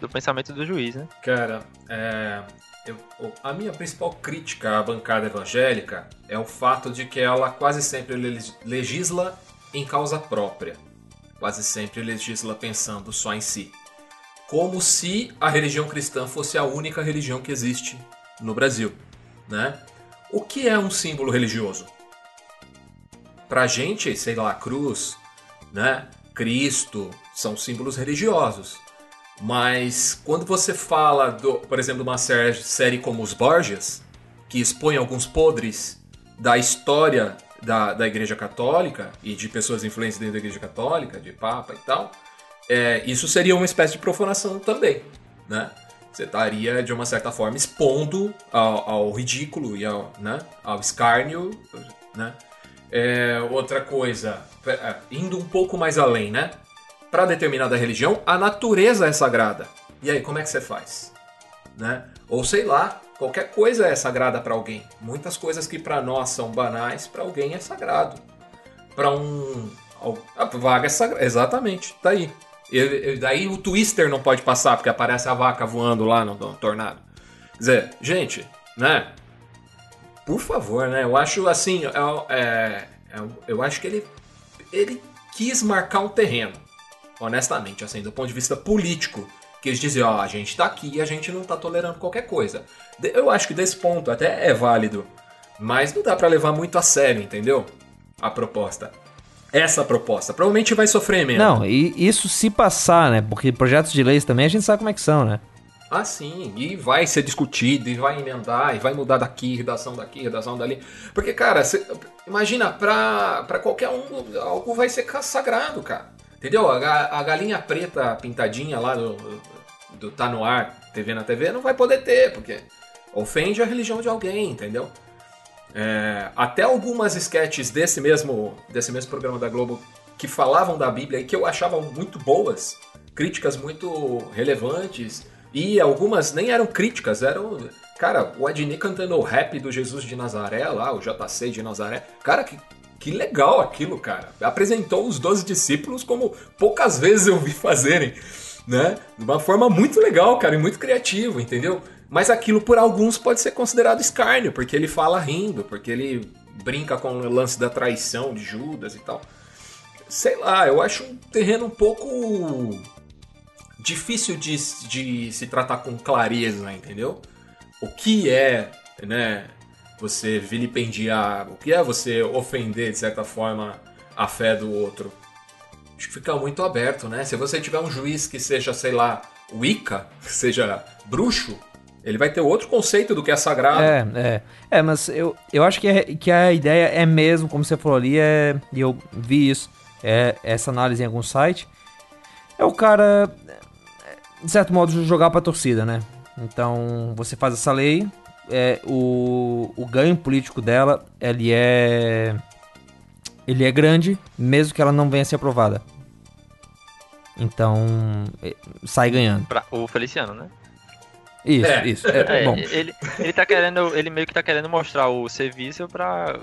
do pensamento do juiz, né? Cara, é, eu, a minha principal crítica à bancada evangélica é o fato de que ela quase sempre legisla em causa própria. Quase sempre legisla pensando só em si. Como se a religião cristã fosse a única religião que existe no Brasil, né? O que é um símbolo religioso? Pra gente, sei lá, cruz, né? Cristo, são símbolos religiosos. Mas quando você fala, do, por exemplo, de uma série como Os Borgias, que expõe alguns podres da história da, da Igreja Católica e de pessoas influentes dentro da Igreja Católica, de Papa e tal, é, isso seria uma espécie de profanação também, né? Você estaria, de uma certa forma, expondo ao, ao ridículo e ao, né, ao escárnio, né? É, outra coisa, é, indo um pouco mais além, né? para determinada religião, a natureza é sagrada. E aí, como é que você faz? Né? Ou sei lá, qualquer coisa é sagrada para alguém. Muitas coisas que para nós são banais, para alguém é sagrado. Para um. A vaga é sagrada. Exatamente, tá aí. Daí o Twister não pode passar porque aparece a vaca voando lá no, no tornado. Quer dizer, gente, né? Por favor, né? Eu acho assim. É, é, é, eu acho que ele, ele quis marcar um terreno honestamente, assim, do ponto de vista político, que eles diziam, ó, a gente tá aqui e a gente não tá tolerando qualquer coisa. Eu acho que desse ponto até é válido, mas não dá para levar muito a sério, entendeu? A proposta. Essa proposta. Provavelmente vai sofrer mesmo. Não, e isso se passar, né? Porque projetos de leis também a gente sabe como é que são, né? Ah, sim, e vai ser discutido, e vai emendar, e vai mudar daqui, redação daqui, redação dali. Porque, cara, cê, imagina, pra, pra qualquer um, algo vai ser sagrado, cara. Entendeu? A, a galinha preta pintadinha lá do, do Tá No Ar, TV na TV, não vai poder ter, porque ofende a religião de alguém, entendeu? É, até algumas sketches desse mesmo, desse mesmo programa da Globo que falavam da Bíblia e que eu achava muito boas, críticas muito relevantes, e algumas nem eram críticas, eram. Cara, o Adnei cantando o rap do Jesus de Nazaré lá, o JC de Nazaré. Cara, que que legal aquilo, cara. Apresentou os 12 discípulos como poucas vezes eu vi fazerem, né? De uma forma muito legal, cara, e muito criativa, entendeu? Mas aquilo por alguns pode ser considerado escárnio, porque ele fala rindo, porque ele brinca com o lance da traição de Judas e tal. Sei lá, eu acho um terreno um pouco difícil de, de se tratar com clareza, entendeu? O que é, né, você vilipendiar, o que é você ofender, de certa forma, a fé do outro. Acho que fica muito aberto, né? Se você tiver um juiz que seja, sei lá, Wicca, que seja bruxo, Ele vai ter outro conceito do que é sagrado. É, é. É, mas eu, eu acho que, é, que a ideia é mesmo, como você falou ali, é, e eu vi isso, é essa análise em algum site. É o cara, de certo modo, jogar pra torcida, né? Então, você faz essa lei, é, o, o ganho político dela, ele é. Ele é grande, mesmo que ela não venha a ser aprovada. Então, é, sai ganhando. Pra, o Feliciano, né? Isso, é. isso. É, é, bom. Ele, ele tá querendo. Ele meio que tá querendo mostrar o serviço pra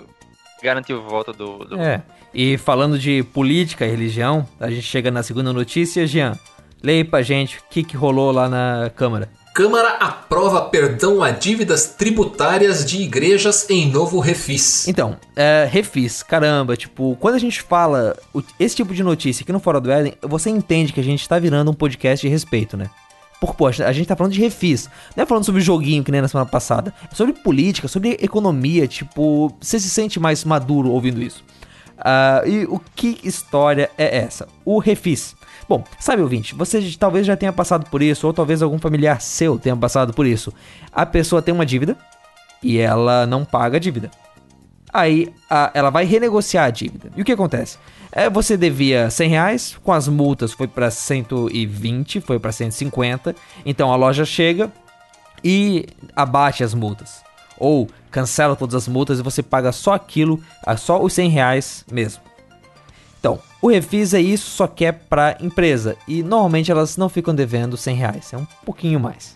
garantir o voto do, do. É. E falando de política e religião, a gente chega na segunda notícia, Jean. Leia pra gente o que, que rolou lá na Câmara. Câmara aprova perdão a dívidas tributárias de igrejas em novo refis. Então, é, refis, caramba, tipo, quando a gente fala esse tipo de notícia aqui no Fora do Éden, você entende que a gente tá virando um podcast de respeito, né? Porque, pô, a gente tá falando de refis. Não é falando sobre joguinho que nem na semana passada. É sobre política, sobre economia. Tipo, você se sente mais maduro ouvindo isso. Uh, e o que história é essa? O refis. Bom, sabe ouvinte, você talvez já tenha passado por isso, ou talvez algum familiar seu tenha passado por isso. A pessoa tem uma dívida e ela não paga a dívida. Aí a, ela vai renegociar a dívida. E o que acontece? É, você devia 100 reais, com as multas foi para 120, foi para 150. Então a loja chega e abate as multas. Ou cancela todas as multas e você paga só aquilo, só os 100 reais mesmo. Então, o refis é isso, só que é para empresa. E normalmente elas não ficam devendo 100 reais, é um pouquinho mais.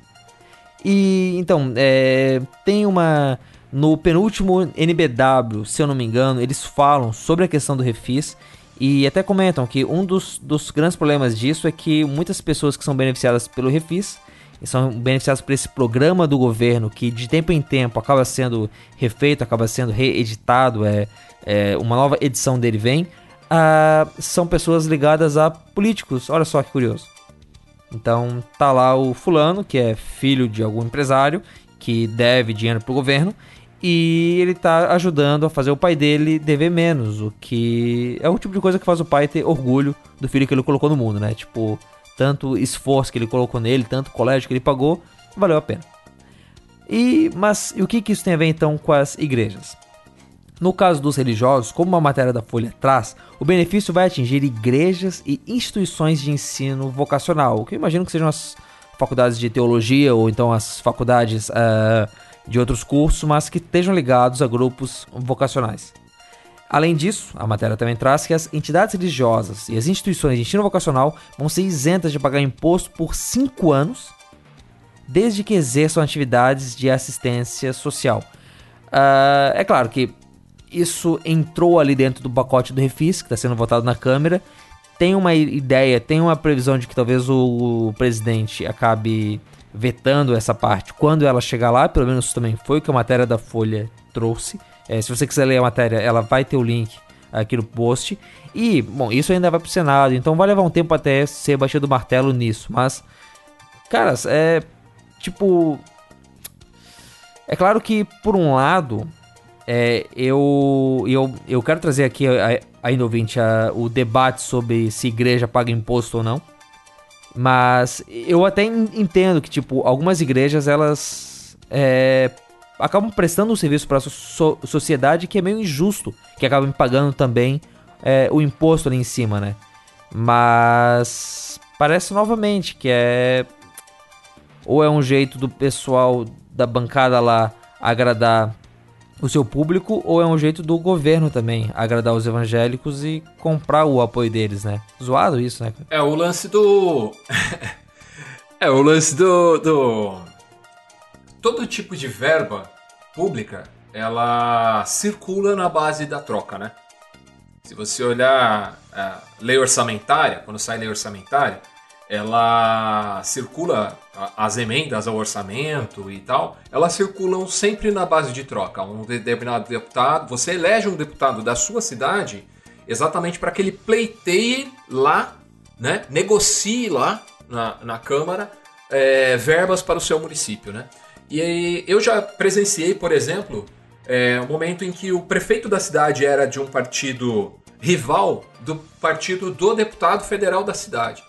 E então, é, tem uma. No penúltimo NBW, se eu não me engano, eles falam sobre a questão do refis e até comentam que um dos, dos grandes problemas disso é que muitas pessoas que são beneficiadas pelo refis são beneficiadas por esse programa do governo que de tempo em tempo acaba sendo refeito, acaba sendo reeditado, é, é uma nova edição dele vem uh, são pessoas ligadas a políticos. Olha só que curioso. Então tá lá o fulano, que é filho de algum empresário, que deve dinheiro pro governo, e ele tá ajudando a fazer o pai dele dever menos, o que é o tipo de coisa que faz o pai ter orgulho do filho que ele colocou no mundo, né? Tipo, tanto esforço que ele colocou nele, tanto colégio que ele pagou, valeu a pena. E mas e o que, que isso tem a ver então com as igrejas? No caso dos religiosos, como a matéria da Folha traz, o benefício vai atingir igrejas e instituições de ensino vocacional, que eu imagino que sejam as faculdades de teologia ou então as faculdades uh, de outros cursos, mas que estejam ligados a grupos vocacionais. Além disso, a matéria também traz que as entidades religiosas e as instituições de ensino vocacional vão ser isentas de pagar imposto por 5 anos, desde que exerçam atividades de assistência social. Uh, é claro que isso entrou ali dentro do pacote do refis, que está sendo votado na Câmara. Tem uma ideia, tem uma previsão de que talvez o, presidente acabe vetando essa parte quando ela chegar lá, pelo menos também foi o que a matéria da Folha trouxe. É, se você quiser ler a matéria, ela vai ter o link aqui no post. E, bom, isso ainda vai pro Senado, então vai levar um tempo até ser batido o martelo nisso. Mas, caras, é. Tipo. É claro que, por um lado, é, eu, eu, eu quero trazer aqui ainda ouvinte a, o debate sobre se igreja paga imposto ou não. Mas eu até entendo que, tipo, algumas igrejas elas é, acabam prestando um serviço para a so sociedade que é meio injusto, que acabam pagando também é, o imposto ali em cima, né? Mas parece novamente que é ou é um jeito do pessoal da bancada lá agradar o seu público ou é um jeito do governo também agradar os evangélicos e comprar o apoio deles, né? Zoado isso, né? É o lance do. é o lance do, do. Todo tipo de verba pública ela circula na base da troca, né? Se você olhar a lei orçamentária, quando sai lei orçamentária, ela circula, as emendas ao orçamento e tal, elas circulam sempre na base de troca. Um determinado deputado, você elege um deputado da sua cidade exatamente para que ele pleiteie lá, né, negocie lá na, na Câmara é, verbas para o seu município. Né? E eu já presenciei, por exemplo, é, um momento em que o prefeito da cidade era de um partido rival do partido do deputado federal da cidade.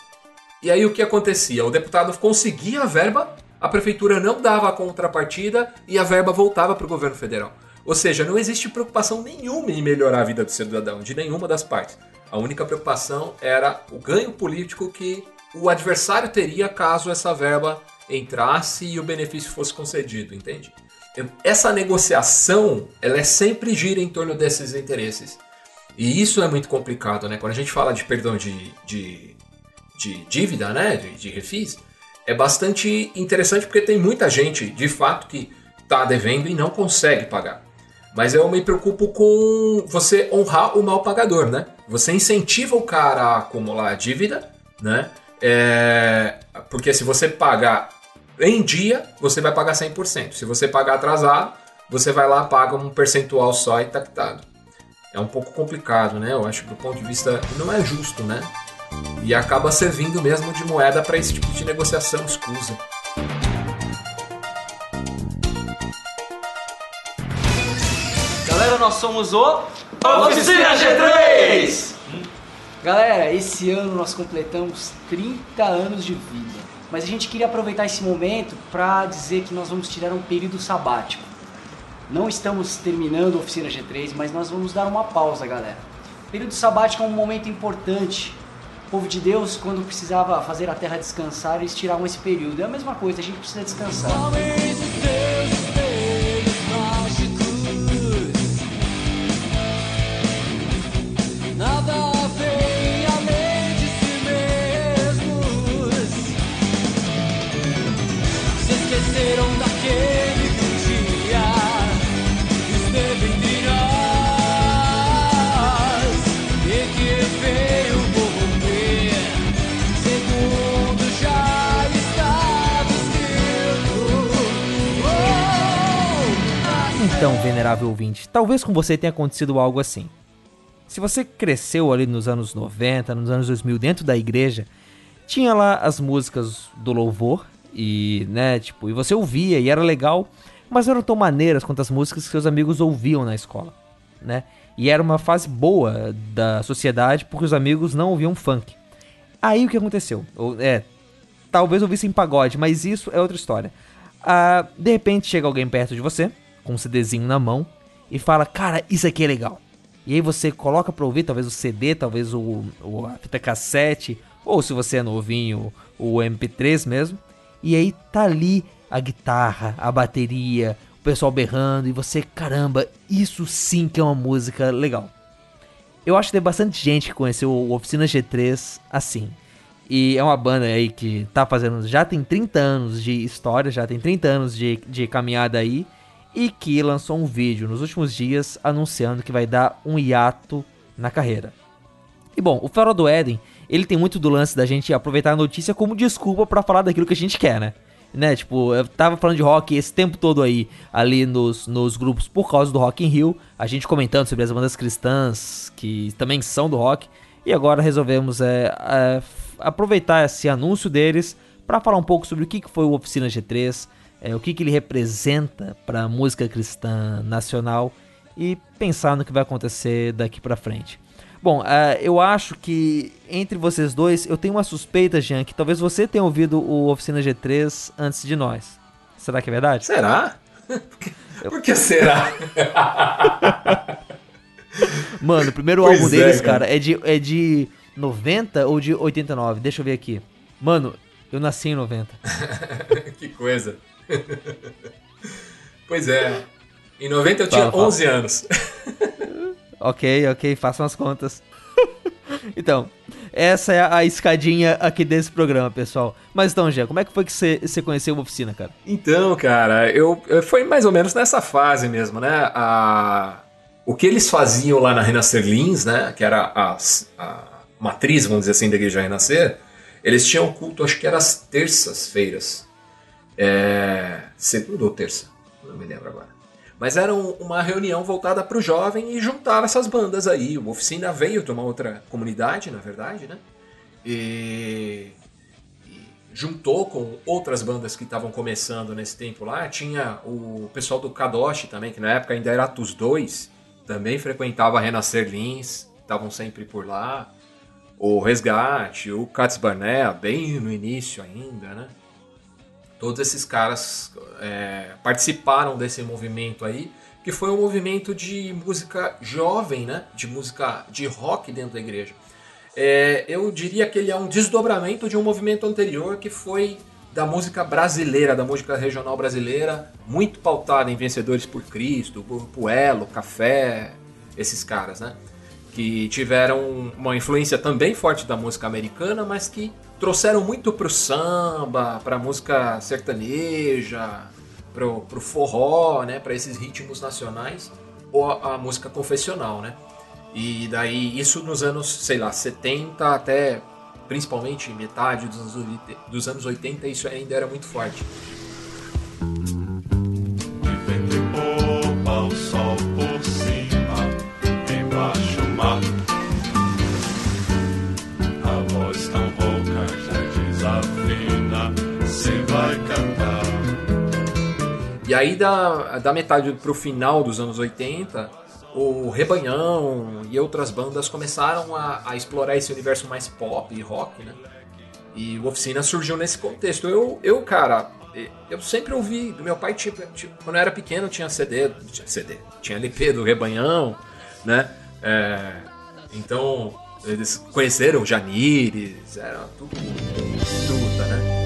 E aí o que acontecia? O deputado conseguia a verba a prefeitura não dava a contrapartida e a verba voltava para o governo federal. Ou seja, não existe preocupação nenhuma em melhorar a vida do cidadão, de nenhuma das partes. A única preocupação era o ganho político que o adversário teria caso essa verba entrasse e o benefício fosse concedido, entende? Essa negociação, ela é sempre gira em torno desses interesses. E isso é muito complicado, né? Quando a gente fala de perdão de, de, de dívida, né? De, de refis, é bastante interessante porque tem muita gente, de fato, que está devendo e não consegue pagar. Mas eu me preocupo com você honrar o mal pagador, né? Você incentiva o cara a acumular a dívida, né? É... Porque se você pagar em dia, você vai pagar 100%. Se você pagar atrasado, você vai lá paga um percentual só e tá quitado. É um pouco complicado, né? Eu acho que do ponto de vista não é justo, né? E acaba servindo mesmo de moeda para esse tipo de negociação escusa. Galera, nós somos o Oficina G3! Galera, esse ano nós completamos 30 anos de vida. Mas a gente queria aproveitar esse momento para dizer que nós vamos tirar um período sabático. Não estamos terminando a oficina G3, mas nós vamos dar uma pausa, galera. O período sabático é um momento importante. O povo de Deus, quando precisava fazer a terra descansar, eles tiravam esse período. É a mesma coisa, a gente precisa descansar. Então, venerável ouvinte, talvez com você tenha acontecido algo assim. Se você cresceu ali nos anos 90, nos anos 2000 dentro da igreja, tinha lá as músicas do louvor e, né, tipo, e você ouvia e era legal, mas eram tão maneiras quanto as músicas que seus amigos ouviam na escola, né? E era uma fase boa da sociedade porque os amigos não ouviam funk. Aí o que aconteceu? Ou, é, talvez ouvissem pagode, mas isso é outra história. Ah, de repente chega alguém perto de você, com um CDzinho na mão, e fala: Cara, isso aqui é legal. E aí você coloca pra ouvir, talvez o CD, talvez o, o a fita cassete, ou se você é novinho, o MP3 mesmo. E aí tá ali a guitarra, a bateria, o pessoal berrando, e você, caramba, isso sim que é uma música legal. Eu acho que tem bastante gente que conheceu o Oficina G3 assim. E é uma banda aí que tá fazendo. Já tem 30 anos de história, já tem 30 anos de, de caminhada aí. E que lançou um vídeo nos últimos dias anunciando que vai dar um hiato na carreira. E bom, o Farol do Éden, ele tem muito do lance da gente aproveitar a notícia como desculpa pra falar daquilo que a gente quer, né? Né, tipo, eu tava falando de rock esse tempo todo aí, ali nos, nos grupos por causa do Rock in Rio, a gente comentando sobre as bandas cristãs que também são do rock, e agora resolvemos é, é, aproveitar esse anúncio deles para falar um pouco sobre o que foi o Oficina G3, é, o que, que ele representa para a música cristã nacional e pensar no que vai acontecer daqui para frente. Bom, é, eu acho que entre vocês dois, eu tenho uma suspeita, Jean, que talvez você tenha ouvido o Oficina G3 antes de nós. Será que é verdade? Será? Por que será? Mano, o primeiro Pois álbum é, deles, cara. cara, é de, é de 90 ou de 89? Deixa eu ver aqui. Mano, eu nasci em 90. que coisa. pois é. Em 90 eu tinha Fala, fala. 11 anos. Ok, ok, façam as contas. então, essa é a escadinha aqui desse programa, pessoal. Mas então, Jean, como é que foi que você conheceu a oficina, cara? Então, cara, eu, eu- foi mais ou menos nessa fase mesmo, né? A, o que eles faziam lá na Renascer Lins, né? Que era a, a matriz, vamos dizer assim, da Igreja Renascer, eles tinham culto, acho que era às terças-feiras. É, segunda ou terça, não me lembro agora. Mas era um- uma reunião voltada para o jovem e juntava essas bandas aí. O Oficina veio de uma outra comunidade, na verdade, né? E juntou com outras bandas que estavam começando nesse tempo lá. Tinha o pessoal do Kadosh também, que na época ainda era Atos 2, também frequentava Renascer Lins, estavam sempre por lá. O Resgate, o Katz Barnea, bem no início ainda, né? Todos esses caras é, participaram desse movimento aí, que foi um movimento de música jovem, né? De música de rock dentro da igreja. É, eu diria que ele é um desdobramento de um movimento anterior que foi da música brasileira, da música regional brasileira, muito pautada em Vencedores por Cristo, Puelo, Café, esses caras, né? Que tiveram uma influência também forte da música americana, mas que trouxeram muito pro samba, pra música sertaneja, pro, pro forró, né? Para esses ritmos nacionais, ou a, a música confessional, né? E daí, isso nos anos, sei lá, 70 até principalmente metade dos anos, 80, dos anos 80, isso ainda era muito forte. Opa, o sol por cima, embaixo o mar. Vai cantar. E aí, da, da metade pro final dos anos 80, o Rebanhão e outras bandas começaram a, a, explorar esse universo mais pop e rock, né? E o Oficina surgiu nesse contexto. Eu, eu cara, eu sempre ouvi do meu pai, tipo, tipo quando eu era pequeno tinha CD, tinha CD, tinha LP do Rebanhão, né? É, então, eles conheceram Janires, era tudo truta, né?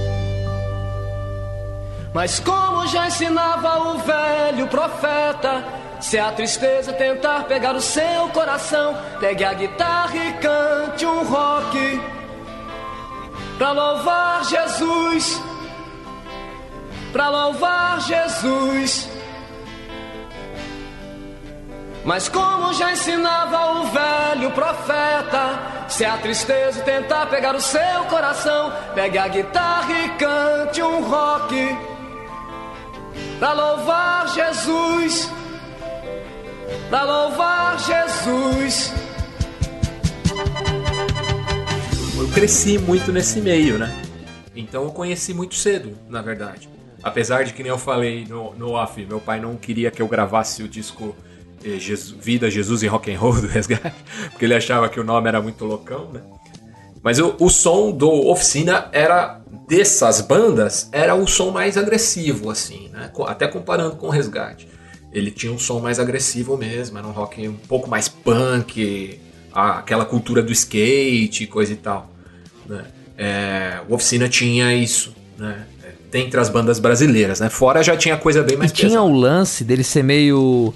Mas como já ensinava o velho profeta, se a tristeza tentar pegar o seu coração, pegue a guitarra e cante um rock pra louvar Jesus, pra louvar Jesus. Mas como já ensinava o velho profeta, se a tristeza tentar pegar o seu coração, pegue a guitarra e cante um rock pra louvar Jesus para louvar Jesus. Eu cresci muito nesse meio, né? Então eu conheci muito cedo, na verdade. Apesar de que nem eu falei no, no off, meu pai não queria que eu gravasse o disco eh, Jesus, Vida, Jesus e Rock and Roll do Resgate, porque ele achava que o nome era muito loucão, né? Mas o, o som do Oficina era dessas bandas era o som mais agressivo, assim, né? Até comparando com o Resgate ele tinha um som mais agressivo mesmo, era um rock um pouco mais punk, aquela cultura do skate, coisa e tal. Né? É, o Oficina tinha isso, né? Dentre as bandas brasileiras, né? Fora já tinha coisa bem mais e tinha o lance dele ser meio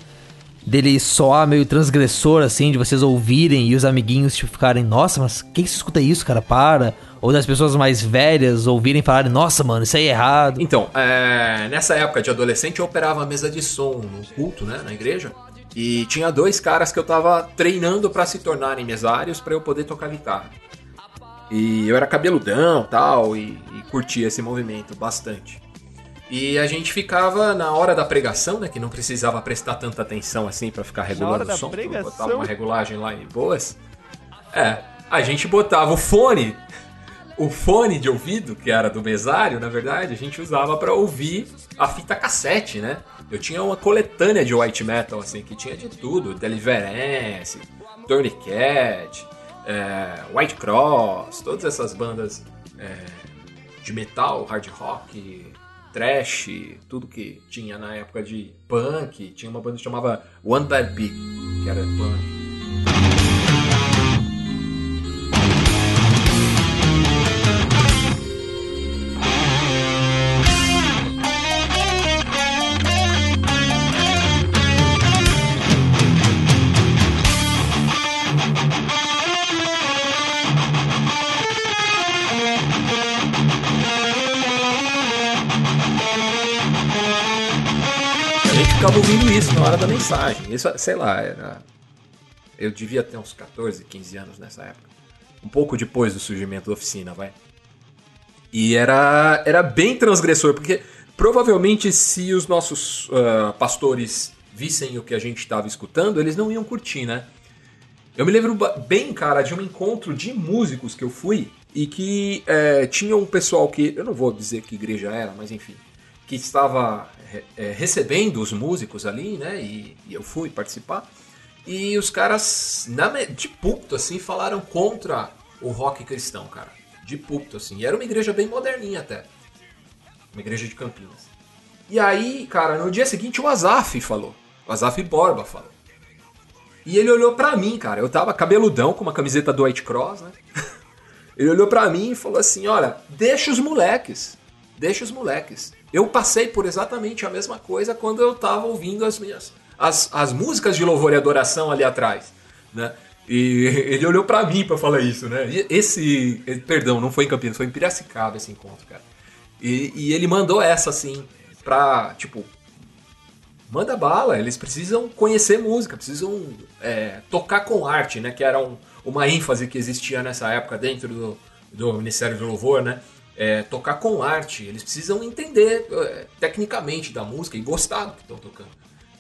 dele soar meio transgressor, assim, de vocês ouvirem e os amiguinhos tipo, ficarem, nossa, mas quem que escuta isso, cara? Para. Ou das pessoas mais velhas ouvirem falarem, nossa, mano, isso aí é errado. Então, é, nessa época de adolescente eu operava a mesa de som no culto, né, na igreja. E tinha dois caras que eu tava treinando para se tornarem mesários para eu poder tocar guitarra. E eu era cabeludão tal, e, e curtia esse movimento bastante. E a gente ficava na hora da pregação, né? Que não precisava prestar tanta atenção assim para ficar regulando o som. Pregação. Botava uma regulagem lá em boas. É, a gente botava o fone, o fone de ouvido, que era do mesário, na verdade, a gente usava para ouvir a fita cassete, né? Eu tinha uma coletânea de white metal, assim, que tinha de tudo: Deliverance, Tourniquet, é, White Cross, todas essas bandas é, de metal, hard rock, trash, tudo que tinha na época de punk. Tinha uma banda que chamava One Bad Pig, que era punk. Isso na hora da mensagem. Isso, sei lá, era. Eu devia ter uns 14, 15 anos nessa época. Um pouco depois do surgimento da oficina, vai. E era, era bem transgressor, porque provavelmente se os nossos uh, pastores vissem o que a gente estava escutando, eles não iam curtir, né? Eu me lembro bem, cara, de um encontro de músicos que eu fui e que é, tinha um pessoal que. Eu não vou dizer que igreja era, mas enfim. Que estava é, recebendo os músicos ali, né? E, e, eu fui participar. E os caras, na, de púlpito, assim, falaram contra o rock cristão, cara. De púlpito, assim. E era uma igreja bem moderninha até. uma igreja de Campinas. E aí, cara, no dia seguinte o Azaf falou. O Azaf Borba falou. E ele olhou pra mim, cara. Eu tava cabeludão com uma camiseta do White Cross, né? Ele olhou pra mim e falou assim: Olha, deixa os moleques. Deixa os moleques. Eu passei por exatamente a mesma coisa quando eu tava ouvindo as minhas. As, as músicas de louvor e adoração ali atrás, né? E ele olhou pra mim pra falar isso, né? E Esse. Perdão, não foi em Campinas, foi em Piracicaba esse encontro, cara. E, e ele mandou essa, assim, pra, tipo, manda bala, eles precisam conhecer música, precisam é, tocar com arte, né? Que era um, uma ênfase que existia nessa época dentro do, do Ministério do Louvor, né? É, tocar com arte, eles precisam entender é, tecnicamente da música e gostar do que estão tocando.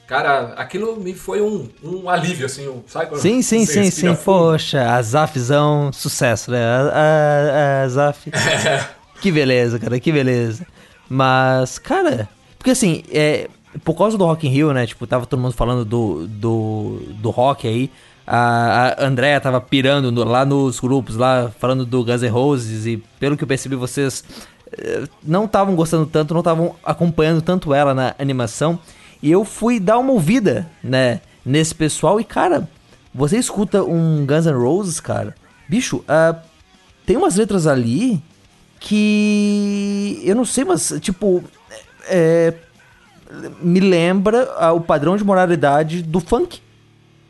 Cara, aquilo me foi um, um alívio, assim, um, sabe? Sim, sim, sim, sim. fundo? Poxa, Azafzão, sucesso, né? A, a, a Azaf. que beleza, cara, que beleza. Mas, cara, porque assim, é, por causa do Rock in Rio, né? Tipo, tava todo mundo falando do, do, do rock aí. A, Andrea tava pirando no- lá nos grupos, lá falando do Guns N' Roses. E pelo que eu percebi, vocês eh, não estavam gostando tanto, não estavam acompanhando tanto ela na animação. E eu fui dar uma ouvida, né, nesse pessoal. E, cara, você escuta um Guns N' Roses, cara. Bicho, ah, tem umas letras ali que. Eu não sei, mas, tipo. É, me lembra ah, o padrão de moralidade do funk.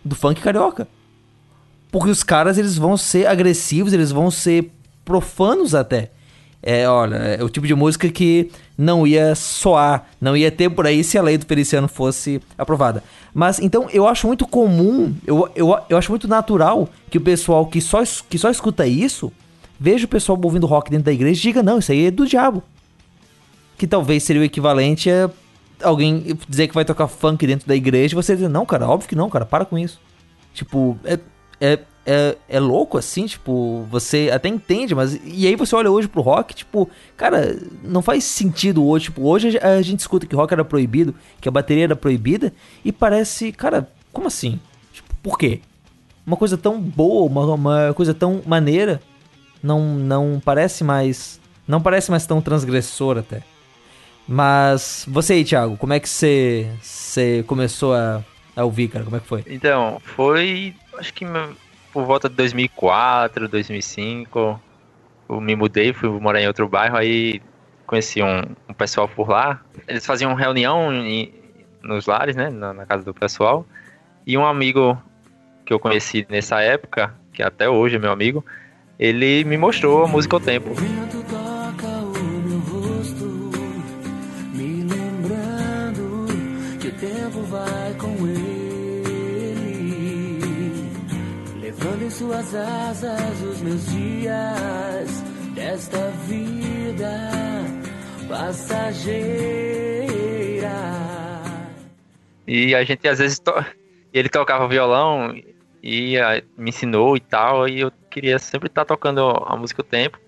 Do funk carioca. Porque os caras, eles vão ser agressivos, eles vão ser profanos até. É, olha, é o tipo de música que não ia soar, não ia ter por aí se a lei do Feliciano fosse aprovada. Mas, então, eu acho muito comum, eu, eu, eu acho muito natural que o pessoal que só, que só escuta isso, veja o pessoal ouvindo rock dentro da igreja e diga, não, isso aí é do diabo que talvez seria o equivalente a alguém dizer que vai tocar funk dentro da igreja você dizer, não, cara, óbvio que não, cara, para com isso. Tipo, é, é, é, é louco assim, tipo, você até entende, mas. E aí você olha hoje pro rock, tipo, cara, não faz sentido hoje. Tipo, hoje a a gente escuta que rock era proibido, que a bateria era proibida, e parece, cara, como assim? Tipo, por quê? Uma coisa tão boa, uma, uma coisa tão maneira, não, não parece mais. Não parece mais tão transgressor até. Mas você aí, Thiago, como é que você, você começou a, a ouvir, cara? Como é que foi? Então, foi. Acho que por volta de 2004, 2005. Eu me mudei, fui morar em outro bairro, aí conheci um, um pessoal por lá. Eles faziam reunião em- nos lares, né? Na, na casa do pessoal. E um amigo que eu conheci nessa época, que até hoje é meu amigo, ele me mostrou a música ao tempo. Suas asas os meus dias desta vida passageira. E a gente às vezes to... ele tocava violão e ah, me ensinou e tal, e eu queria sempre estar tocando a música o tempo.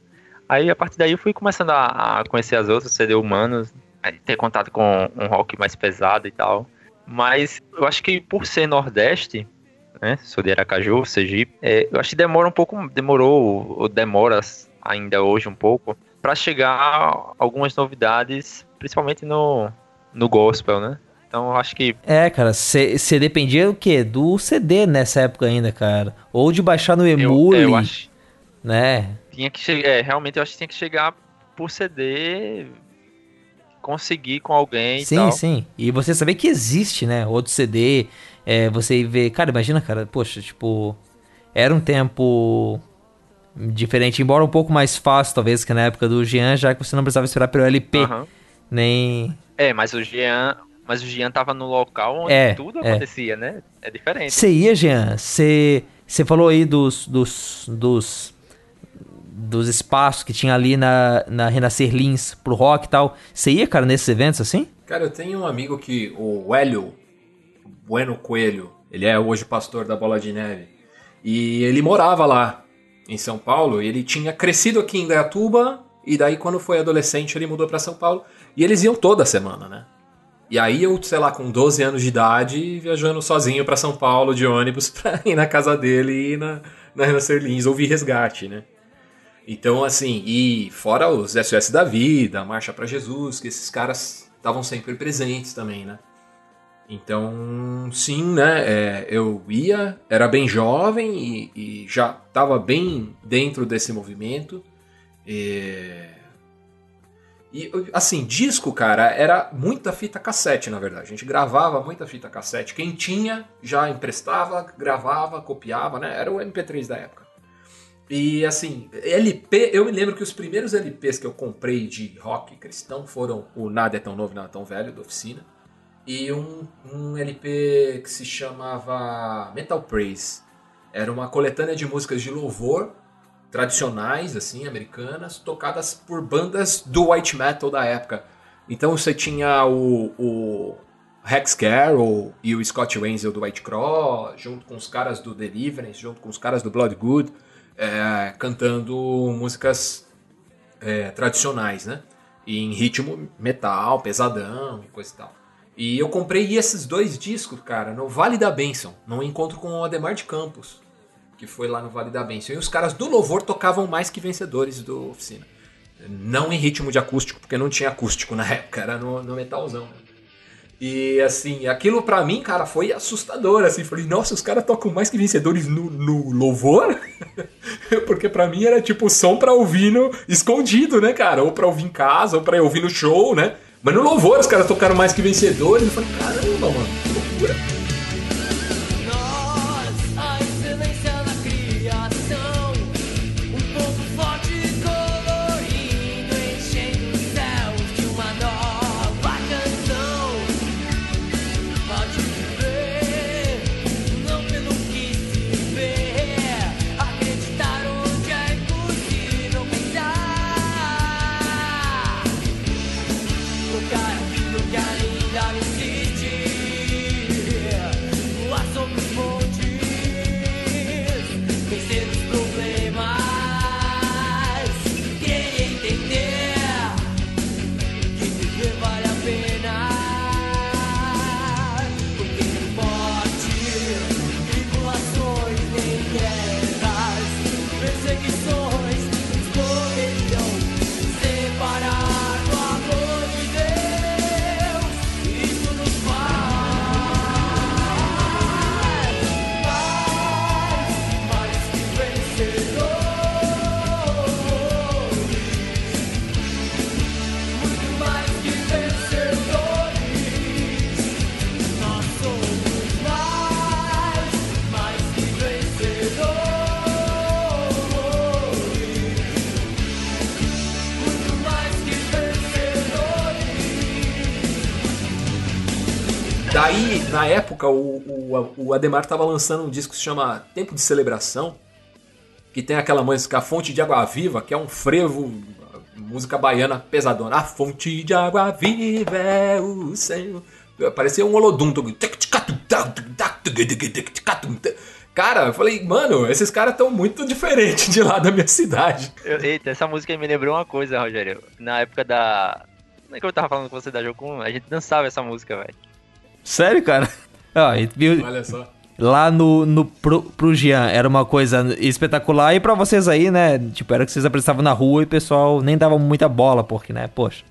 Aí a partir daí eu fui começando a, conhecer as outras, CD humanos, ter contato com um rock mais pesado e tal. Mas eu acho que por ser Nordeste, né, sou de Aracaju, Sergipe, é, eu acho que demora um pouco, demorou ou demora ainda hoje um pouco para chegar algumas novidades, principalmente no, no gospel, né? Então eu acho que É, cara, você dependia do quê? Do CD nessa época ainda, cara. Ou de baixar no Emule, eu acho- né? tinha que chegar. É, realmente eu acho que tinha que chegar por CD, conseguir com alguém e Sim, tal. sim. E você saber que existe, né? Outro CD, é, você vê... Cara, imagina, cara, poxa, tipo... Era um tempo diferente, embora um pouco mais fácil, talvez, que na época do Jean, já que você não precisava esperar pelo LP, Aham. nem... É, mas o Jean. Mas o Jean tava no local onde É, tudo é. acontecia, né? É diferente. Você ia, Jean? Você falou aí dos, dos, dos, dos espaços que tinha ali na, na Renascer Lins pro rock e tal. Você ia, cara, nesses eventos assim? Cara, eu tenho um amigo que, o Hélio Bueno Coelho, ele é hoje pastor da Bola de Neve, e ele morava lá em São Paulo, ele tinha crescido aqui em Dayatuba, e daí quando foi adolescente ele mudou pra São Paulo, e eles iam toda semana, né? E aí eu, sei lá, com 12 anos de idade, viajando sozinho pra São Paulo de ônibus pra ir na casa dele e ir na, na Renascer Lins, ouvir resgate, né? Então, assim, e fora os SOS da Vida, Marcha para Jesus, que esses caras estavam sempre presentes também, né? Então, sim, né? É, eu ia, era bem jovem e, e já estava bem dentro desse movimento. E, e, assim, disco, cara, era muita fita cassete, na verdade. A gente gravava muita fita cassete. Quem tinha já emprestava, gravava, copiava, né? Era o MP3 da época. E assim, LP, eu me lembro que os primeiros LPs que eu comprei de rock cristão foram o Nada é Tão Novo, Nada é Tão Velho, da oficina e um, um LP que se chamava Metal Praise. Era uma coletânea de músicas de louvor tradicionais, assim, americanas, tocadas por bandas do white metal da época. Então você tinha o, o Rex Carroll e o Scott Wenzel do White Cross, junto com os caras do Deliverance, junto com os caras do Blood Good, é, cantando músicas é, tradicionais, né? E em ritmo metal, pesadão e coisa e tal. E eu comprei esses dois discos, cara, no Vale da Bênção, num encontro com o Ademar de Campos, que foi lá no Vale da Bênção. E os caras do Louvor tocavam mais que vencedores do Oficina. Não em ritmo de acústico, porque não tinha acústico na época, era no, no metalzão. E assim, aquilo para mim, cara, foi assustador. Assim, falei, nossa, os caras tocam mais que vencedores no, no louvor? Porque para mim era tipo som pra ouvir no, escondido, né, cara? Ou pra ouvir em casa, ou pra ouvir no show, né? Mas no louvor os caras tocaram mais que vencedores. Eu falei, caramba, mano, que loucura. Na época, o, o, o Ademar estava lançando um disco que se chama Tempo de Celebração, que tem aquela música A Fonte de Água Viva, que é um frevo, música baiana pesadona. A fonte de água viva é o Senhor. Parecia um holodum. Cara, eu falei, mano, esses caras estão muito diferentes de lá da minha cidade. Eu, eita, essa música me lembrou uma coisa, Rogério. Na época da. Não é que eu tava falando com você da Jocum, a gente dançava essa música, velho. Sério, cara? Ah, viu... Olha só. Lá no, no pro, pro Jean era uma coisa espetacular e para vocês aí, né? Tipo, era que vocês apresentavam na rua e o pessoal nem dava muita bola, porque, né? Poxa,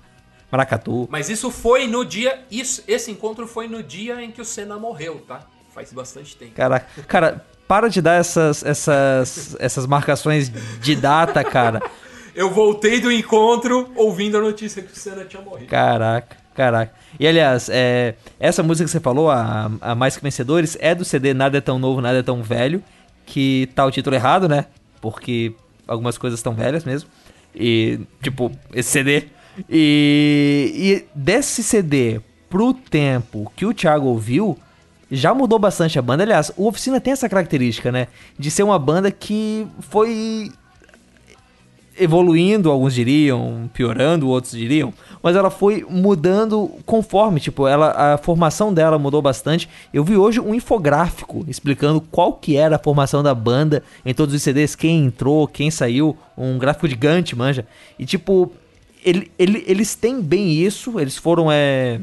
Maracatu. Mas isso foi no dia. Isso, esse encontro foi no dia em que o Senna morreu, tá? Faz bastante tempo. Caraca, cara, para de dar essas, essas, essas marcações de data, cara. Eu voltei do encontro ouvindo a notícia que o Senna tinha morrido. Caraca. Caraca. E aliás, é, essa música que você falou, a, a Mais Que Vencedores, é do CD Nada é Tão Novo, Nada é Tão Velho, que tá o título errado, né? Porque algumas coisas estão velhas mesmo. E, tipo, esse CD. E, e desse CD pro tempo que o Thiago ouviu, já mudou bastante a banda. Aliás, o Oficina tem essa característica, né? De ser uma banda que foi evoluindo, alguns diriam, piorando, outros diriam, mas ela foi mudando conforme, tipo, ela a formação dela mudou bastante. Eu vi hoje um infográfico explicando qual que era a formação da banda em todos os CDs, quem entrou, quem saiu, um gráfico gigante, manja. E tipo, ele, ele, eles têm bem isso, eles foram é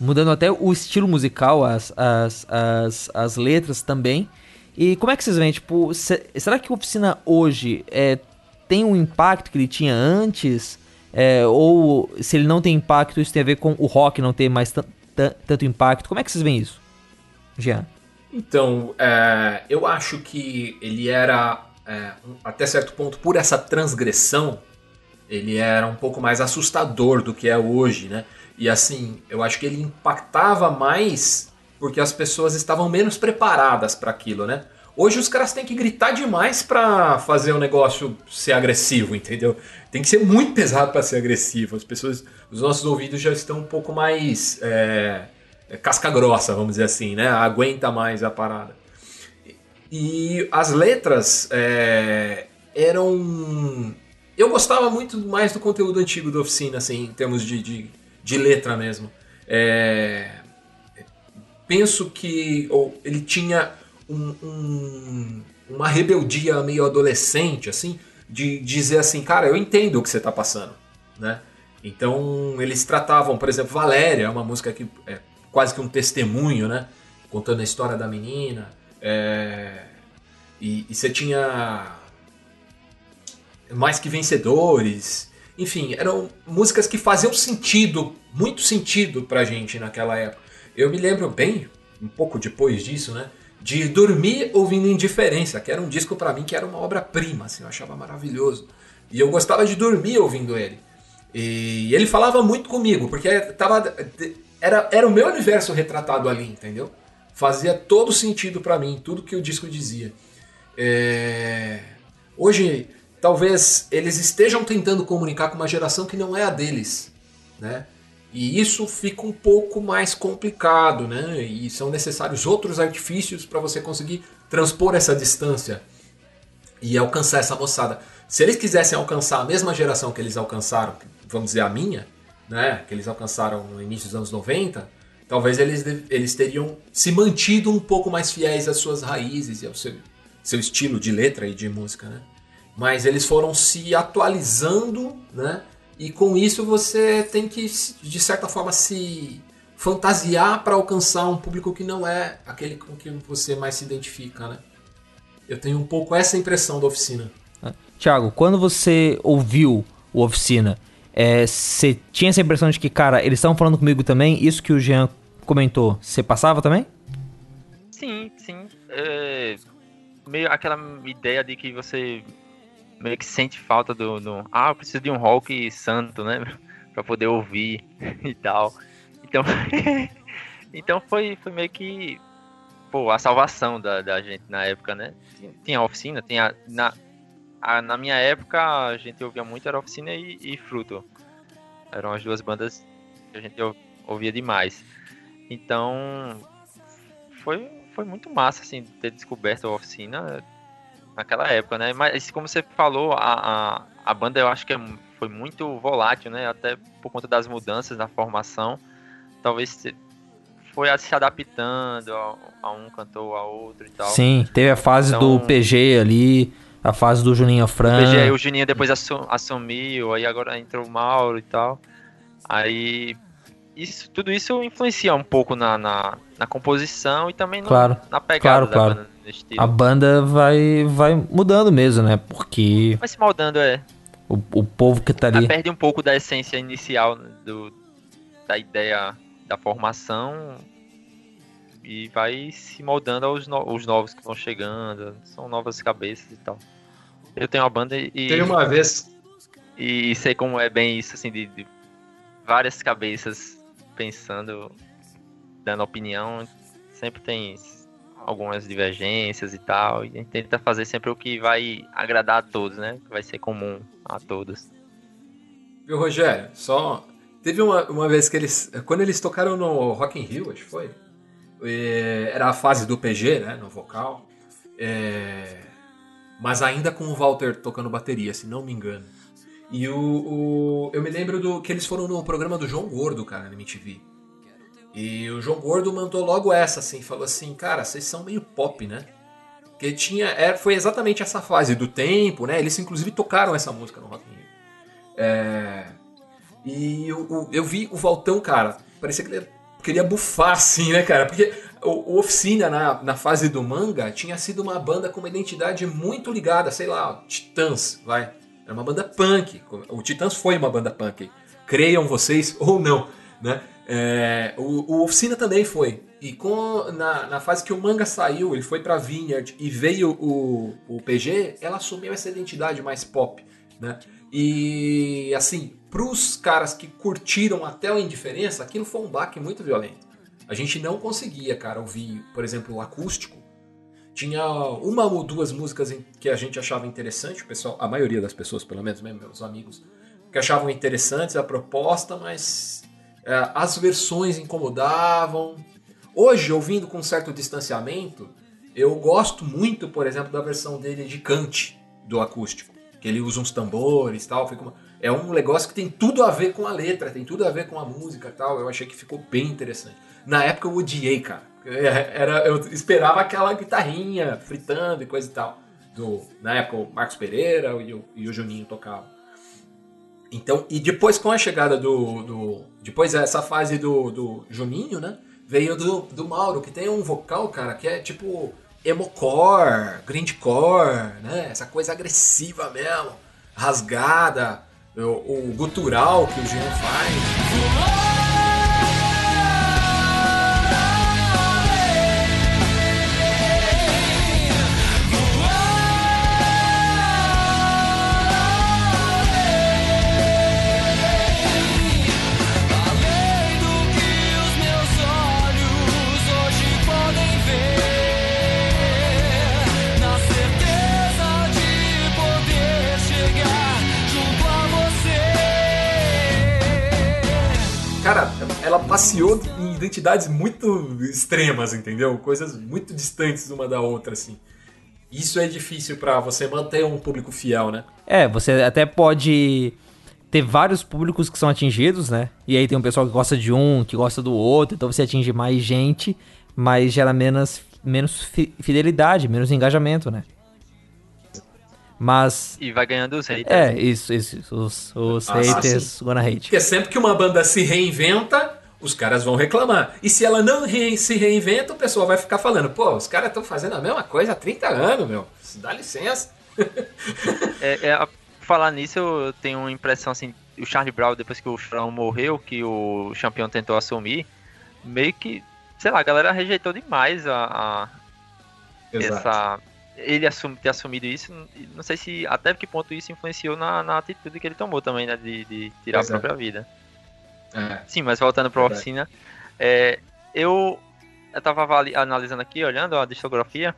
mudando até o estilo musical, as, as, as, as letras também. E como é que vocês veem, tipo, será que a oficina hoje é tem um impacto que ele tinha antes? É, ou se ele não tem impacto, isso tem a ver com o rock não ter mais tanto impacto? Como é que vocês veem isso, Jean? Então, é, eu acho que ele era, é, até certo ponto, por essa transgressão, ele era um pouco mais assustador do que é hoje, né? E assim, eu acho que ele impactava mais porque as pessoas estavam menos preparadas para aquilo, né? Hoje os caras têm que gritar demais para fazer o negócio ser agressivo, entendeu? Tem que ser muito pesado para ser agressivo. As pessoas, os nossos ouvidos já estão um pouco mais é, é, casca grossa, vamos dizer assim, né? Aguenta mais a parada. E as letras é, eram. Eu gostava muito mais do conteúdo antigo da oficina, assim, em termos de, de, de letra mesmo. É, penso que ou, ele tinha um, um, uma rebeldia meio adolescente, assim, de dizer assim, cara, eu entendo o que você está passando, né? Então eles tratavam, por exemplo, Valéria, é uma música que é quase que um testemunho, né? Contando a história da menina. É... E, e você tinha mais que vencedores. Enfim, eram músicas que faziam sentido, muito sentido pra gente naquela época. Eu me lembro bem, um pouco depois disso, né? De dormir ouvindo Indiferença, que era um disco para mim que era uma obra-prima, assim, eu achava maravilhoso. E eu gostava de dormir ouvindo ele. E ele falava muito comigo, porque tava, era, era o meu universo retratado ali, entendeu? Fazia todo sentido para mim, tudo que o disco dizia. É... Hoje, talvez eles estejam tentando comunicar com uma geração que não é a deles, né? E isso fica um pouco mais complicado, né? E são necessários outros artifícios para você conseguir transpor essa distância e alcançar essa moçada. Se eles quisessem alcançar a mesma geração que eles alcançaram, vamos dizer a minha, né? Que eles alcançaram no início dos anos 90, talvez eles, eles teriam se mantido um pouco mais fiéis às suas raízes e ao seu, seu estilo de letra e de música, né? Mas eles foram se atualizando, né? E com isso você tem que, de certa forma, se fantasiar para alcançar um público que não é aquele com que você mais se identifica, né? Eu tenho um pouco essa impressão da oficina. Ah, Tiago, quando você ouviu o Oficina, é, você tinha essa impressão de que, cara, eles estavam falando comigo também? Isso que o Jean comentou, você passava também? Sim, sim. É, meio aquela ideia de que você meio que sente falta do, do, ah, eu preciso de um rock santo, né, para poder ouvir e tal. Então, então foi, foi meio que pô, a salvação da, da gente na época, né? Tinha oficina, tinha na a, na minha época a gente ouvia muito era oficina e, e fruto. Eram as duas bandas que a gente ouvia demais. Então foi foi muito massa assim ter descoberto a oficina naquela época, né? Mas como você falou, a, a, a banda eu acho que é, foi muito volátil, né? Até por conta das mudanças na formação. Talvez foi se adaptando a, a um cantor a outro e tal. Sim, teve a fase então, do PG ali, a fase do Juninho Fran. O PG, o Juninho depois assumiu, aí agora entrou o Mauro e tal. Aí isso, tudo isso influencia um pouco na, na, na composição e também no, claro, na pegada claro, da claro. banda. A banda vai, vai mudando mesmo, né? Porque. Vai se moldando, é. O, o povo que tá ali. Ela perde um pouco da essência inicial do, da ideia da formação e vai se moldando aos no, os novos que vão chegando. São novas cabeças e tal. Eu tenho uma banda e. Tem uma vez. E sei como é bem isso, assim, de, de várias cabeças pensando, dando opinião. Sempre tem algumas divergências e tal. E a gente tenta fazer sempre o que vai agradar a todos, né? Que vai ser comum a todos. Viu, Rogério? Só. Teve uma, uma vez que eles. Quando eles tocaram no Rock in Rio, acho que foi. É, era a fase do PG, né? No vocal. É, mas ainda com o Walter tocando bateria, se não me engano. E o, o, eu me lembro do que eles foram no programa do João Gordo, cara, na MTV. E o João Gordo mandou logo essa, assim, falou assim, cara, vocês são meio pop, né? Porque tinha, é, foi exatamente essa fase do tempo, né? Eles inclusive tocaram essa música no Rock in Rio. É, e eu, eu, vi o Valtão, cara, parecia que ele queria bufar, assim, né, cara? Porque o, o Oficina, na, na fase do manga, tinha sido uma banda com uma identidade muito ligada, sei lá, Titãs, vai. Era uma banda punk. O Titãs foi uma banda punk. Creiam vocês ou não, né? É, o, o, Oficina também foi. E com, na, na, fase que o manga saiu, ele foi pra Vineyard e veio o, o PG, ela assumiu essa identidade mais pop, né? E assim, pros caras que curtiram até o Indiferença, aquilo foi um baque muito violento. A gente não conseguia, cara, ouvir, por exemplo, o acústico. Tinha uma ou duas músicas que a gente achava interessante, o pessoal, a maioria das pessoas, pelo menos mesmo, meus amigos, que achavam interessantes a proposta, mas é, as versões incomodavam. Hoje, ouvindo com certo distanciamento, eu gosto muito, por exemplo, da versão dele de Kant, do acústico. Que ele usa uns tambores e tal. Uma... É um negócio que tem tudo a ver com a letra, tem tudo a ver com a música e tal. Eu achei que ficou bem interessante. Na época eu odiei, cara. É, era, eu esperava aquela guitarrinha fritando e coisa e tal. Do, na época o Marcos Pereira e o, e o Juninho tocavam. Então, e depois com a chegada do. do depois essa fase do, do Juninho, né? Veio do, do Mauro, que tem um vocal, cara, que é tipo emocore, grindcore, né? Essa coisa agressiva mesmo, rasgada, o, o gutural que o Jean faz. Passeou em identidades muito extremas, entendeu? Coisas muito distantes uma da outra, assim. Isso é difícil para você manter um público fiel, né? É, você até pode ter vários públicos que são atingidos, né? E aí tem um pessoal que gosta de um, que gosta do outro, então você atinge mais gente, mas gera menos, menos fidelidade, menos engajamento, né? Mas. E vai ganhando os haters. É, isso, isso. Os, os ah, haters gonna hate. Porque sempre que uma banda se reinventa, os caras vão reclamar. E se ela não re se reinventa, o pessoal vai ficar falando: pô, os caras estão fazendo a mesma coisa há 30 anos, meu. Dá licença. é, é, falar nisso, eu tenho uma impressão assim: o Charlie Brown, depois que o Chorão morreu, que o campeão tentou assumir, meio que, sei lá, a galera rejeitou demais a, a essa ele assum, ter assumido isso, não sei se até que ponto isso influenciou na, na atitude que ele tomou também, né? De, de tirar pois a própria vida. É. Sim, mas voltando para a oficina, é, eu eu tava analisando aqui, olhando a discografia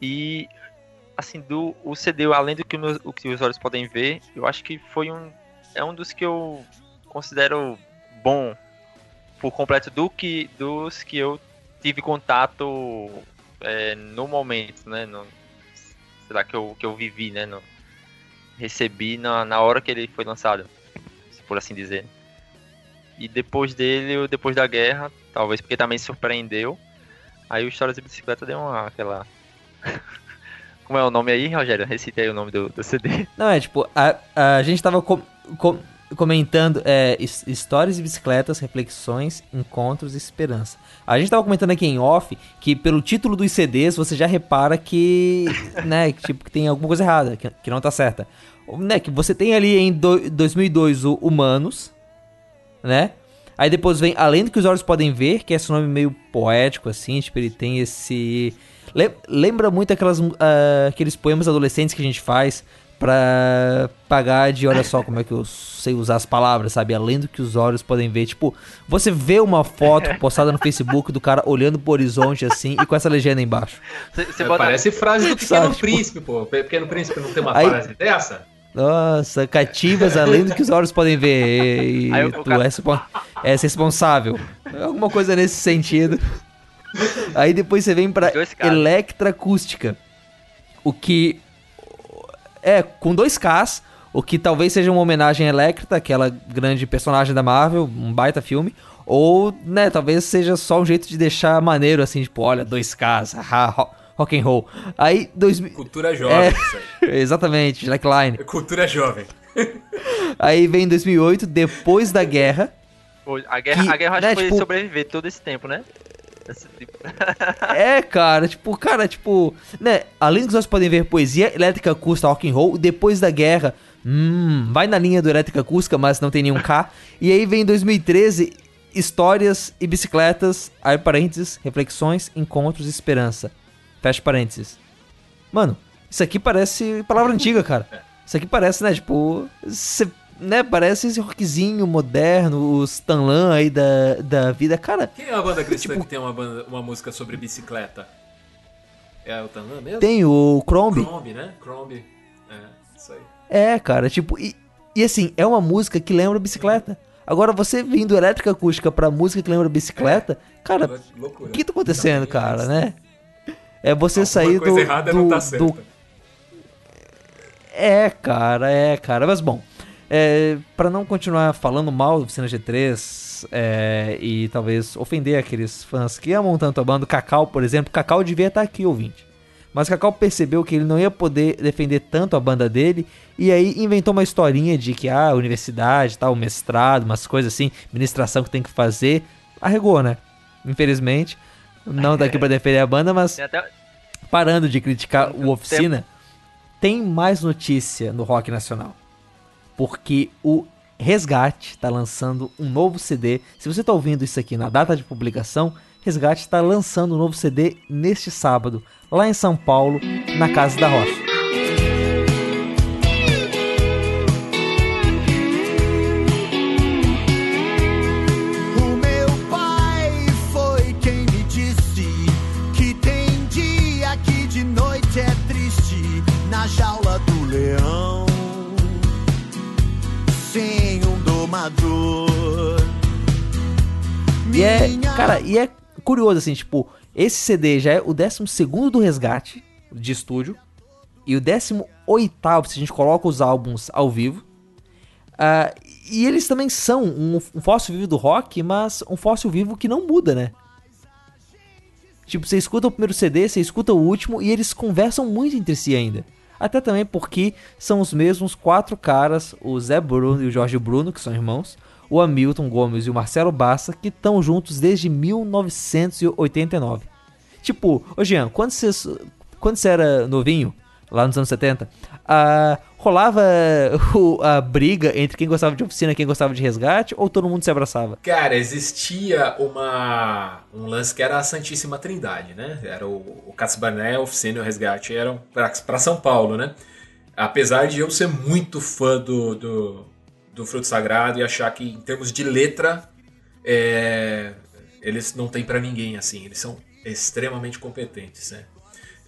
e assim do o CD além do que, meus, o que os olhos podem ver, eu acho que foi um é um dos que eu considero bom por completo do que dos que eu tive contato é, no momento, né? No, sei lá, que eu, que eu vivi, né? No, recebi na, na hora que ele foi lançado, por assim dizer. E depois dele, depois da guerra, talvez porque também surpreendeu, aí o Histórias de Bicicleta deu uma, aquela... Como é o nome aí, Rogério? Recite aí o nome do, do CD. Não, é tipo, a, a gente tava com, com, comentando é, histórias de bicicletas, reflexões, encontros e esperança. A gente tava comentando aqui em off que pelo título dos CDs você já repara que, né, que, tipo, que tem alguma coisa errada, que, que não tá certa. Né, que você tem ali em do, 2002 o Humanos, né? Aí depois vem Além do que os olhos podem ver, que é esse nome meio poético assim, tipo, ele tem esse lembra muito aquelas, uh, aqueles poemas adolescentes que a gente faz pra pagar de olha só como é que eu sei usar as palavras, sabe? Além do que os olhos podem ver. Tipo, você vê uma foto postada no Facebook do cara olhando pro horizonte assim e com essa legenda embaixo. Cê, é, bota... Parece frase do Pequeno sabe, Príncipe, tipo... pô. Pequeno Príncipe não tem uma Aí... frase dessa? Nossa, cativas além do que os olhos podem ver. E tu é, é responsável. Alguma coisa nesse sentido. Aí depois você vem pra Electracústica. O que é, com dois Ks, o que talvez seja uma homenagem a Electra, aquela grande personagem da Marvel, um baita filme. Ou, né, talvez seja só um jeito de deixar maneiro, assim, tipo, olha, dois Ks, haha, rock and roll. Aí, dois... Cultura jovem, é. Exatamente, Jack Line. Cultura jovem. aí vem 2008, depois da guerra. A guerra, que, a guerra né, acho que foi tipo, sobreviver todo esse tempo, né? Tipo. é, cara, tipo, cara, tipo, né? Além dos nós podem ver poesia elétrica custa rock and roll, depois da guerra, Hum, vai na linha do Elétrica Acústica, mas não tem nenhum K. E aí vem 2013, Histórias e Bicicletas, aí parênteses, Reflexões, Encontros e Esperança. Fecha parênteses. Mano, isso aqui parece palavra antiga, cara. Isso aqui parece, né, tipo... Cê, né, parece esse rockzinho moderno, os Tanlan aí da, da vida. Cara, Quem é a banda cristã que tem uma, banda- uma música sobre bicicleta? É o Tanã mesmo? tem o Crombie. Crombie, né? Crombie. É, isso aí. É, cara, tipo, e, e assim, é uma música que lembra bicicleta. Agora, você vindo elétrica acústica pra música que lembra bicicleta, cara, o que tá acontecendo, cara, né? É você sair do. coisa errada do, não tá do- certa. É, cara, é, cara. Mas bom, é, para não continuar falando mal do Oficina G3 é, e talvez ofender aqueles fãs que amam tanto a banda, Cacau, por exemplo, Cacau devia estar aqui, ouvinte. Mas Cacau percebeu que ele não ia poder defender tanto a banda dele e aí inventou uma historinha de que ah, universidade, tal, mestrado, umas coisas assim, administração que tem que fazer. Arregou, né? Infelizmente. Não tá aqui pra defender a banda, mas até, parando de criticar o Oficina, tem mais notícia no rock nacional. Porque o Resgate tá lançando um novo CD. Se você tá ouvindo isso aqui na data de publicação, Resgate está lançando um novo CD neste sábado, lá em São Paulo, na Casa da Rocha. E é, cara, e é curioso assim, tipo, esse CD já é o 12 do Resgate de estúdio e o 18 se a gente coloca os álbuns ao vivo. Ah, e eles também são um, um fóssil vivo do rock, mas um fóssil vivo que não muda, né? Tipo, você escuta o primeiro CD, você escuta o último e eles conversam muito entre si ainda. Até também porque são os mesmos quatro caras, o Zé Bruno e o Jorge Bruno, que são irmãos, o Hamilton Gomes e o Marcelo Bassa, que estão juntos desde 1989. Tipo, ô Jean, quando você, quando era novinho, lá nos anos 70, ah, rolava o- a briga entre quem gostava de oficina e quem gostava de resgate, ou todo mundo se abraçava? Cara, existia uma um lance que era a Santíssima Trindade, né? Era o, o Casbarné, a Oficina e o Resgate eram para São Paulo, né? Apesar de eu ser muito fã do, do, do Fruto Sagrado e achar que, em termos de letra, é, eles não têm para ninguém, assim. Eles são extremamente competentes, né?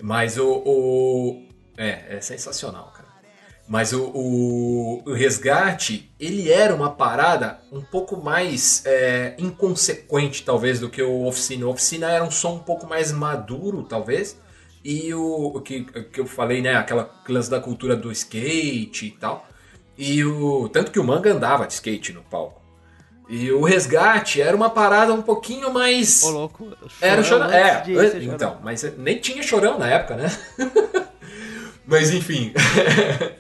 Mas o... o- é, é sensacional, cara. Mas o, o, o resgate, ele era uma parada um pouco mais é, inconsequente, talvez, do que o Oficina. O Oficina era um som um pouco mais maduro, talvez. E o, o que, que eu falei, né? Aquela lance da cultura do skate e tal. E o. Tanto que o manga andava de skate no palco. E o resgate era uma parada um pouquinho mais. Ô, louco. Era o Chorão chorão. É, então, Chorão. mas nem tinha chorão na época, né? mas enfim.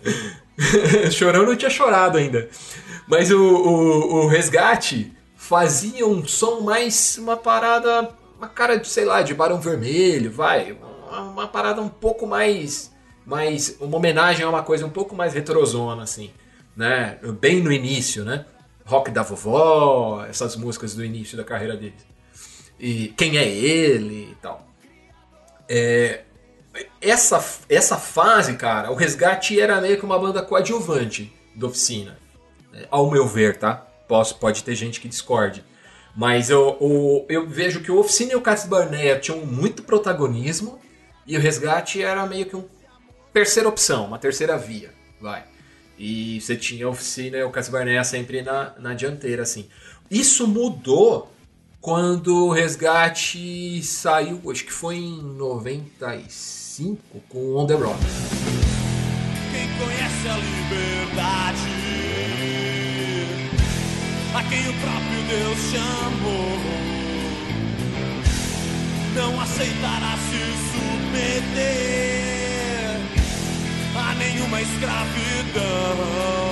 chorão não tinha chorado ainda. Mas o, o, o resgate fazia um som mais. Uma parada. Uma cara de, sei lá, de Barão Vermelho, vai. Uma, uma parada um pouco mais. mais uma homenagem a uma coisa um pouco mais retrozona, assim. Né? Bem no início, né? Rock da vovó, essas músicas do início da carreira deles. E quem é ele e tal. É, essa, essa fase, cara, o Resgate era meio que uma banda coadjuvante da oficina. É, Ao meu ver, tá? Posso, pode ter gente que discorde. Mas eu, o- eu vejo que o Oficina e o Cassis Barnea tinham muito protagonismo e o Resgate era meio que uma terceira opção, uma terceira via, vai. E você tinha a Oficina e o Cassis Barnea sempre na, na dianteira, assim. Isso mudou quando o Resgate saiu, acho que foi em 95, com On The Rock. Quem conhece a liberdade, a quem o próprio Deus chamou, não aceitará se submeter a nenhuma escravidão.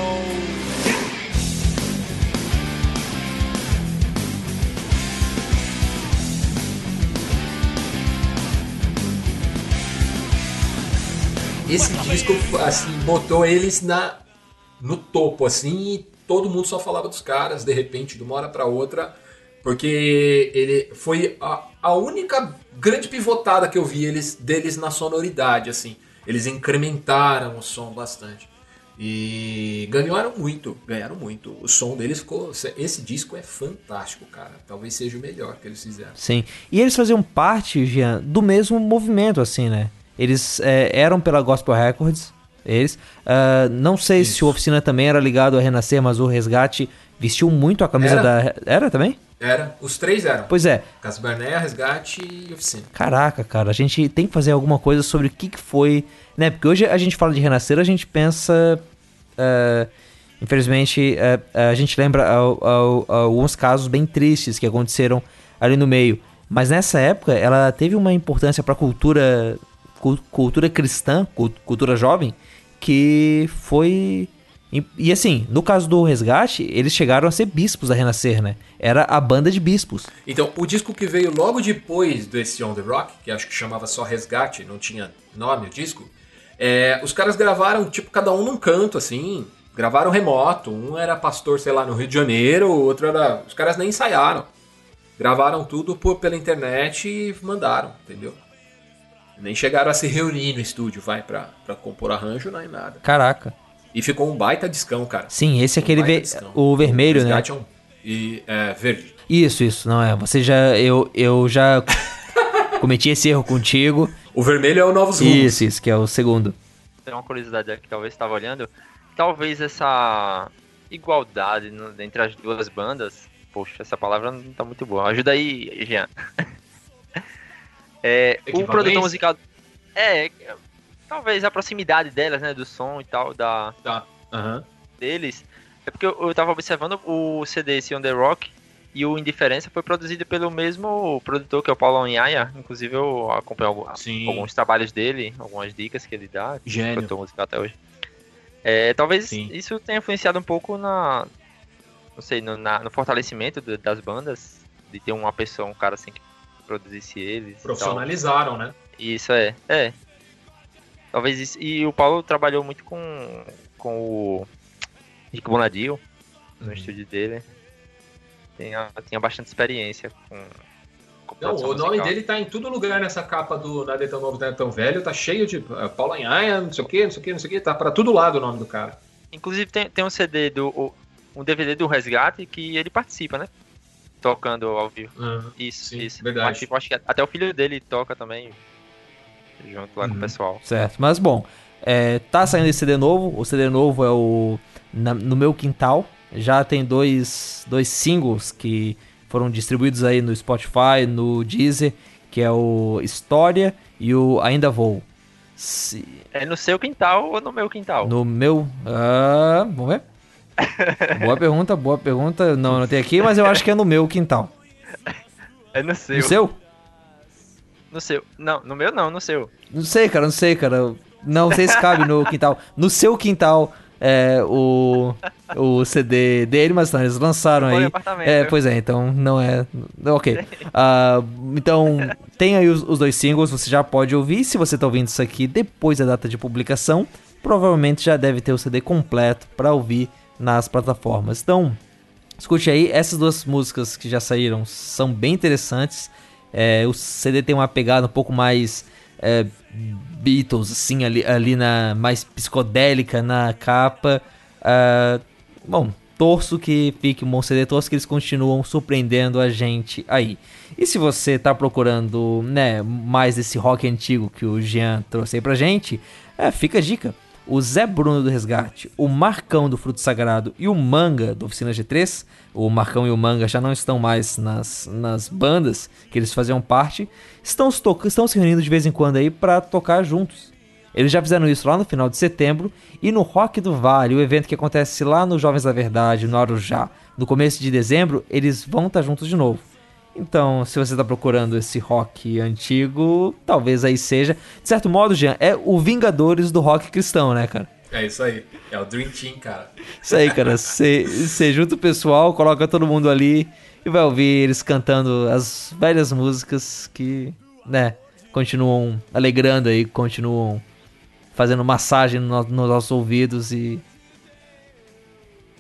Esse disco, assim, botou eles na, no topo, assim, e todo mundo só falava dos caras, de repente, de uma hora pra outra, porque ele foi a, a única grande pivotada que eu vi eles, deles na sonoridade, assim. Eles incrementaram o som bastante. E ganharam muito, ganharam muito. O som deles ficou. Esse disco é fantástico, cara. Talvez seja o melhor que eles fizeram. Sim. E eles faziam parte, Jean, do mesmo movimento, assim, né? Eles é, eram pela Gospel Records, eles. Uh, não sei Isso. se o Oficina também era ligado a Renascer, mas o Resgate vestiu muito a camisa era. da. Era também? Era, os três eram. Pois é. Caso Barnea, Resgate e Oficina. Caraca, cara, a gente tem que fazer alguma coisa sobre o que, que foi. Né? Porque hoje a gente fala de Renascer, a gente pensa. Uh, infelizmente, uh, a gente lembra alguns casos bem tristes que aconteceram ali no meio. Mas nessa época, ela teve uma importância para a cultura, cultura cristã, cultura jovem, que foi e, assim, no caso do Resgate, eles chegaram a ser bispos a renascer, né? Era a banda de bispos. Então, o disco que veio logo depois desse On The Rock, que acho que chamava só Resgate, não tinha nome o disco, é, os caras gravaram, tipo, cada um num canto, assim, gravaram remoto. Um era pastor, sei lá, no Rio de Janeiro, o outro era... Os caras nem ensaiaram. Gravaram tudo por, pela internet e mandaram, entendeu? Nem chegaram a se reunir no estúdio, vai, pra, pra compor arranjo, nem nada. Caraca. E ficou um baita discão, cara. Sim, esse é aquele um ve o vermelho, né? Um, e é, verde. Isso, isso, não é. Você já eu eu já cometi esse erro contigo. O vermelho é o Novos Rumos. Isso, isso, que é o segundo. Tem uma curiosidade aqui, talvez estava olhando, talvez essa igualdade no, entre as duas bandas, poxa, essa palavra não tá muito boa. Ajuda aí, Jean. é, o produtor musical é, talvez a proximidade delas, né, do som e tal, da, tá. uhum. deles. É porque eu, eu tava observando o CD esse On The Rock e o Indiferença foi produzido pelo mesmo produtor que é o Paulo Anhaia. Inclusive eu acompanho alguns, alguns trabalhos dele, algumas dicas que ele dá. Gênio. Produtor musical até hoje. É, talvez Sim. isso tenha influenciado um pouco na... Não sei, no, na, no fortalecimento das bandas. De ter uma pessoa, um cara assim que produzisse eles. Profissionalizaram, né? Isso é. É, Talvez isso. E o Paulo trabalhou muito com, com o Rico Bonadio no uhum. estúdio dele. Tinha, tinha bastante experiência com. com não, o nome dele tá em todo lugar nessa capa do Nada é Tão Novo, Nada é Tão Velho. Tá cheio de uh, Paulo Anhaia, não sei o que, não sei o que, não sei o que. Tá pra todo lado o nome do cara. Inclusive tem, tem um CD do. um DVD do Resgate que ele participa, né? Tocando ao vivo. Uhum, isso, sim, isso. Verdade. Participa, acho que até o filho dele toca também junto lá uhum. com o uhum. pessoal. Certo, mas bom, é, tá saindo esse CD novo, o CD novo é o na, No Meu Quintal, já tem dois, dois singles que foram distribuídos aí no Spotify, no Deezer, que é o História e o Ainda Vou. Se... É no seu quintal ou no meu quintal? No meu. Uh, vamos ver. Boa pergunta, boa pergunta. Não, não tem aqui, mas eu acho que é no meu quintal. É no seu. No seu? No seu. Não, no meu não, no seu. Não sei, cara, não sei, cara. Não sei se cabe no quintal. No seu quintal, é, o, o CD dele, mas não, eles lançaram aí. É, pois é, então não é. Ok. Uh, então, tem aí os, os, dois singles, você já pode ouvir. Se você tá ouvindo isso aqui depois da data de publicação, provavelmente já deve ter o CD completo para ouvir nas plataformas. Então, escute aí, essas duas músicas que já saíram são bem interessantes. É, o CD tem uma pegada um pouco mais é, Beatles, assim, ali, ali na mais psicodélica na capa. Uh, bom, torço que fique um bom CD, torço que eles continuam surpreendendo a gente aí. E se você tá procurando né, mais esse rock antigo que o Jean trouxe aí pra gente, é, fica a dica o Zé Bruno do Resgate, o Marcão do Fruto Sagrado e o Manga do Oficina G3, o Marcão e o Manga já não estão mais nas, nas bandas que eles faziam parte, estão, estão se reunindo de vez em quando aí para tocar juntos. Eles já fizeram isso lá no final de setembro e no Rock do Vale, o evento que acontece lá no Jovens da Verdade, no Arujá, no começo de dezembro, eles vão estar juntos de novo. Então, se você está procurando esse rock antigo, talvez aí seja. De certo modo, Jean, é o Vingadores do rock cristão, né, cara? É isso aí. É o Dream Team, cara. Isso aí, cara. Você junta o pessoal, coloca todo mundo ali e vai ouvir eles cantando as velhas músicas que, né, continuam alegrando aí, continuam fazendo massagem nos nossos ouvidos e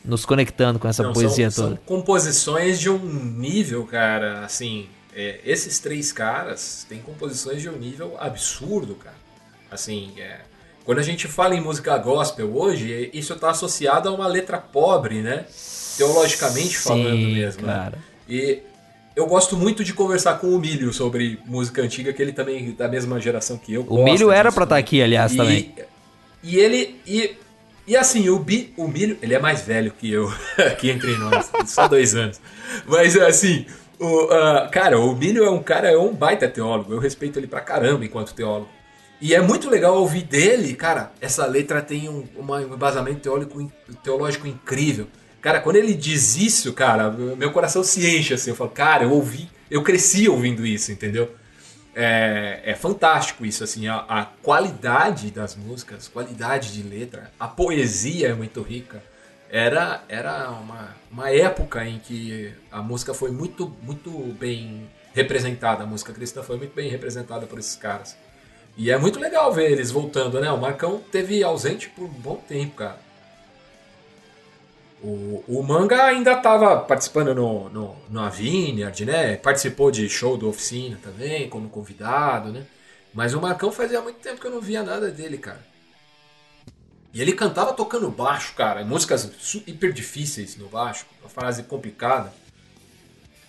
nos conectando com essa Não, poesia são, toda. São composições de um nível, cara, assim, é, esses três caras têm composições de um nível absurdo, cara. Assim, é, quando a gente fala em música gospel hoje, é, isso está associado a uma letra pobre, né? Teologicamente Sim, falando mesmo. né? cara. E eu gosto muito de conversar com o Milho sobre música antiga, que ele também é da mesma geração que eu. O Milho era pra estar aqui, aliás, E- também. E ele. E, e assim, o, Bi, o Milho, ele é mais velho que eu, aqui entre nós, só dois anos. Mas assim, o, ah, cara, o Milho é um cara, é um baita teólogo. Eu respeito ele pra caramba enquanto teólogo. E é muito legal ouvir dele, cara, essa letra tem um, um embasamento teórico, teológico incrível. Cara, quando ele diz isso, cara, meu coração se enche assim. Eu falo, cara, eu ouvi, eu cresci ouvindo isso, entendeu? É, é fantástico isso, assim, a, a qualidade das músicas, qualidade de letra, a poesia é muito rica. Era, era uma, uma época em que a música foi muito, muito bem representada, a música cristã foi muito bem representada por esses caras. E é muito legal ver eles voltando, né? O Marcão teve ausente por um bom tempo, cara. O, o Manga ainda estava participando no, no, no Vineyard, né? Participou de show do Oficina também, como convidado, né? Mas o Marcão fazia muito tempo que eu não via nada dele, cara. E ele cantava tocando baixo, cara. Músicas hiper difíceis no baixo, uma frase complicada.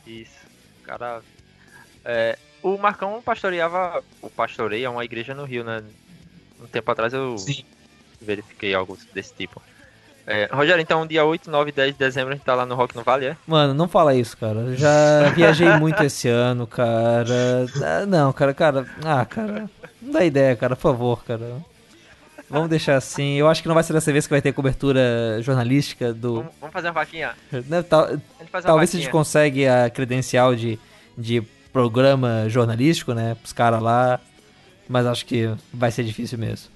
Isso. Cara. é, o Marcão pastoreava. O pastoreia uma igreja no Rio, né? Um tempo atrás eu verifiquei algo desse tipo. É, Rogério, então dia 8, 9 e 10 de dezembro a gente tá lá no Rock no Vale, é? Mano, não fala isso, cara. Eu Já viajei muito esse ano, cara. Ah, Não, cara, cara. Ah, cara. Não dá ideia, cara, por favor, cara. Vamos deixar assim. Eu acho que não vai ser dessa vez que vai ter cobertura jornalística do. Vamos fazer uma vaquinha. Né, tal- uma talvez se a gente vaquinha. consegue a credencial de, de programa jornalístico, né? Pros caras lá. Mas acho que vai ser difícil mesmo.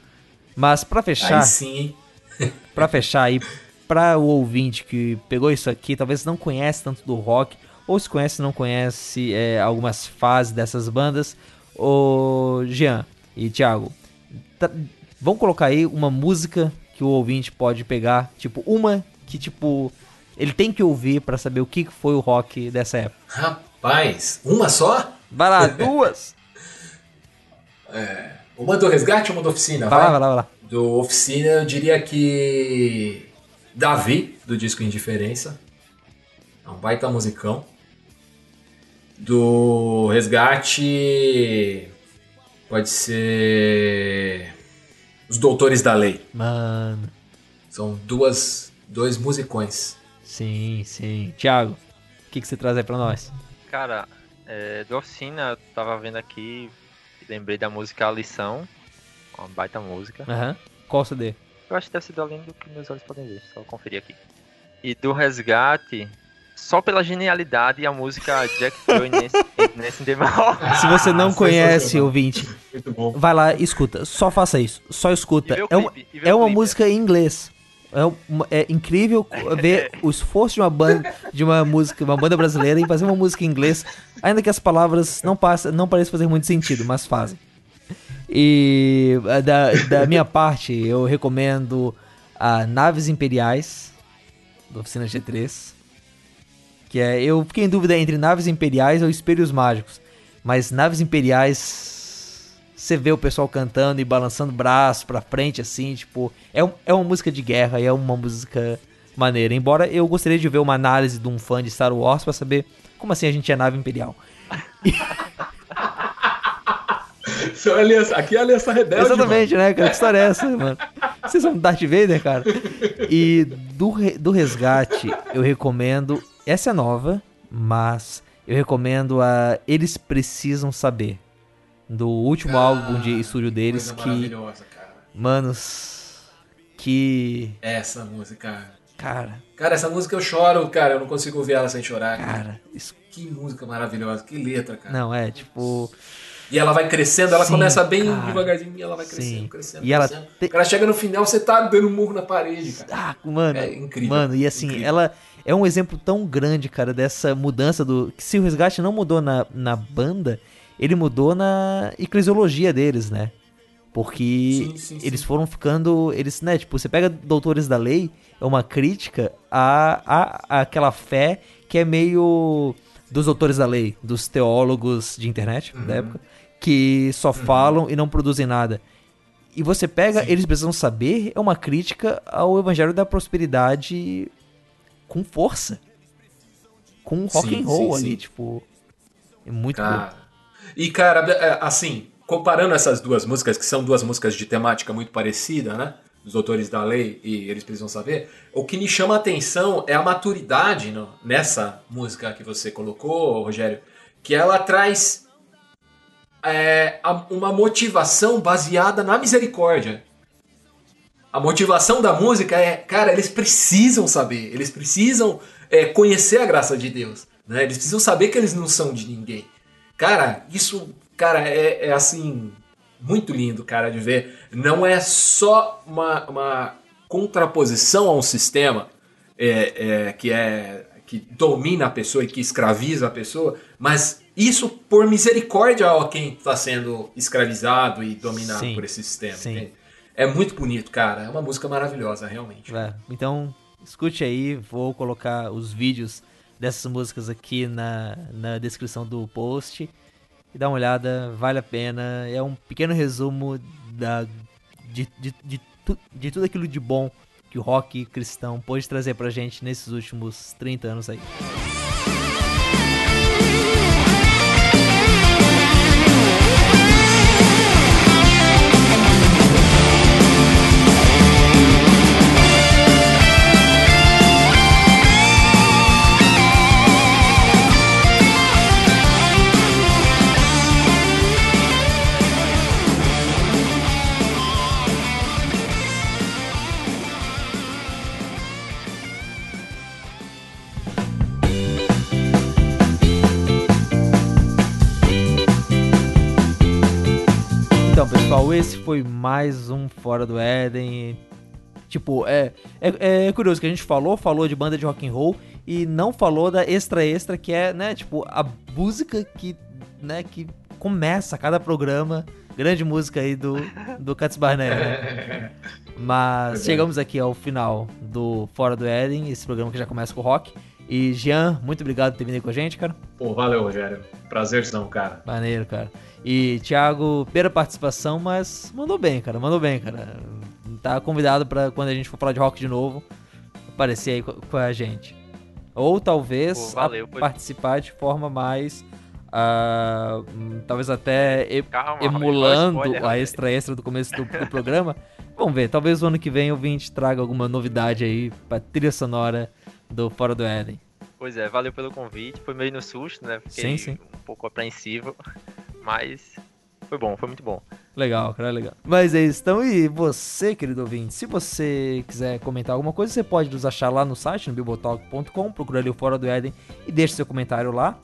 Mas pra fechar. Aí sim, Pra fechar aí, pra o ouvinte que pegou isso aqui, talvez não conhece tanto do rock, ou se conhece não conhece é, algumas fases dessas bandas, o Jean e Thiago, tá- vamos colocar aí uma música que o ouvinte pode pegar, tipo, uma que, tipo, ele tem que ouvir pra saber o que foi o rock dessa época. Rapaz, uma só? Vai lá, duas! É, uma do resgate ou uma da oficina? Vai lá, vai lá, vai lá. Do oficina, eu diria que. Davi, do disco Indiferença. É um baita musicão. Do resgate. Pode ser. Os Doutores da Lei. Mano. São duas, dois musicões. Sim, sim. Thiago, o que que você traz aí pra nós? Cara, é, do Oficina, eu tava vendo aqui, lembrei da música A Lição, uma baita música. Aham. Qual CD? Eu acho que deve ser do além do que meus olhos podem ver, só conferir aqui. E do Resgate, só pela genialidade, a música Jack Joy Nancy the Mall. Se você não conhece, sensacional. ouvinte, vai lá, escuta. Só faça isso. Só escuta. É vê é uma clipe. música em inglês. É, uma- é incrível ver o esforço de uma banda, de uma música, uma banda brasileira em fazer uma música em inglês, ainda que as palavras não não pareçam fazer muito sentido, mas fazem. E ah, da, da minha parte, eu recomendo a Naves Imperiais da Oficina G3. Que é, eu fiquei em dúvida entre Naves Imperiais ou Espelhos Mágicos. Mas Naves Imperiais, você vê o pessoal cantando e balançando o braço pra frente, assim, tipo, é, um- é uma música de guerra, é uma música maneira. Embora eu gostaria de ver uma análise de um fã de Star Wars pra saber como assim a gente é nave imperial. São aliança- Aqui é a Aliança Rebelde. Exatamente, né, cara? Que história é essa, mano? Vocês são Darth Vader, cara? E do, do resgate, eu recomendo. Essa é nova, mas eu recomendo a Eles Precisam Saber. Do último álbum de estúdio deles, que. maravilhosa, cara. Manos. Que. Essa música. Cara. Cara, essa música eu choro, cara. Eu não consigo ouvir ela sem chorar. Cara, isso. Que música maravilhosa, que letra, cara. Não, é, tipo. E ela vai crescendo, ela Sim, começa bem cara. devagarzinho e ela vai crescendo, Sim. crescendo, E ela crescendo. cara chega no final, você tá dando um murro na parede, cara. Ah, mano, É incrível. Mano, e assim, incrível. ela é um exemplo tão grande, cara, dessa mudança do. Que se o resgate não mudou na, na banda, ele mudou na eclesiologia deles, né? Porque Sim, sim, eles sim. foram ficando. Eles, né, tipo, você pega Doutores da Lei, é uma crítica a, a, a aquela fé que é meio dos doutores da lei, dos teólogos de internet da época, que só falam e não produzem nada. E você pega, eles precisam saber, é uma crítica ao evangelho da prosperidade com força. Com rock Sim, and roll sim, ali, sim. tipo. É muito bom. E, cara, é, assim, comparando essas duas músicas, que são duas músicas de temática muito parecida, né? Dos Doutores da Lei e Eles Precisam Saber, o que me chama a atenção é a maturidade no- nessa música que você colocou, Rogério, que ela traz é, uma motivação baseada na misericórdia. A motivação da música é, cara, eles precisam saber, eles precisam é, conhecer a graça de Deus, né? Eles precisam saber que eles não são de ninguém. Cara, isso, cara, é, é, assim muito lindo, cara, de ver. Não é só uma, uma contraposição a um sistema é, é, que é que domina a pessoa e que escraviza a pessoa, mas isso por misericórdia a quem está sendo escravizado e dominado Sim, por esse sistema. É muito bonito, cara. É uma música maravilhosa, realmente. É, então, escute aí, vou colocar os vídeos dessas músicas aqui na, na descrição do post. E dá uma olhada, vale a pena. É um pequeno resumo da, de, de, de, de tudo aquilo de bom que o rock cristão pôde trazer pra gente nesses últimos 30 anos aí. Então, pessoal, esse foi mais um Fora do Éden. Tipo, é, é, é curioso que a gente falou, falou de banda de rock and roll e não falou da extra extra, que é, né, tipo, a música que, né, que começa cada programa. Grande música aí do, do Cats Barnett. né? Mas chegamos aqui ao final do Fora do Éden, esse programa que já começa com rock. E Jean, muito obrigado por ter vindo aí com a gente, cara. Pô, valeu, Rogério. Prazerzão, cara. Maneiro, cara. E Thiago, primeira participação, mas mandou bem, cara. Mandou bem, cara. Tá convidado pra quando a gente for falar de rock de novo, aparecer aí co- com a gente. Ou talvez Pô, valeu, participar de forma mais. hum, talvez até e- Calma, emulando spoiler, a extra extra do começo do, do programa. Vamos ver, talvez o ano que vem o Vinte traga alguma novidade aí pra trilha sonora do Fora do Éden. Pois é, valeu pelo convite. Foi meio no susto, né? Sim, Fiquei sim. um pouco apreensivo. Mas foi bom, foi muito bom. Legal, cara, legal. Mas é isso. Então, e você, querido ouvinte, se você quiser comentar alguma coisa, você pode nos achar lá no site, no bibotalk.com, procura ali o Fora do Éden e deixa seu comentário lá.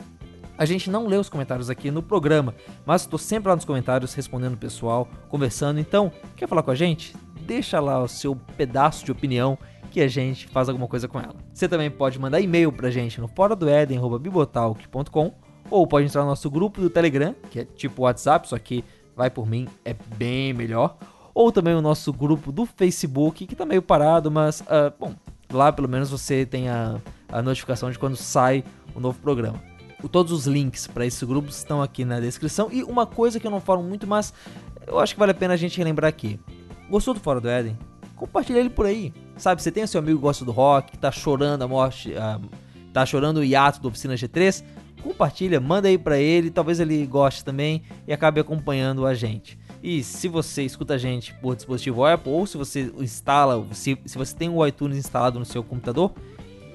A gente não lê os comentários aqui no programa, mas estou sempre lá nos comentários respondendo o pessoal, conversando. Então, quer falar com a gente? Deixa lá o seu pedaço de opinião que a gente faz alguma coisa com ela. Você também pode mandar e-mail pra gente no fora do bibotalk.com ou pode entrar no nosso grupo do Telegram, que é tipo WhatsApp, só que vai por mim, é bem melhor. Ou também o nosso grupo do Facebook, que tá meio parado, mas, ah, bom, lá pelo menos você tem a, a notificação de quando sai o novo programa. Todos os links para esses grupos estão aqui na descrição. E uma coisa que eu não falo muito, mas eu acho que vale a pena a gente relembrar aqui. Gostou do Fora do Éden? Compartilha ele por aí. Sabe, você tem o seu amigo que gosta do rock, que tá chorando a morte, ah, tá chorando o hiato do Oficina G3, compartilha, manda aí pra ele, talvez ele goste também e acabe acompanhando a gente. E se você escuta a gente por dispositivo Apple ou se você instala, se, se você tem o iTunes instalado no seu computador,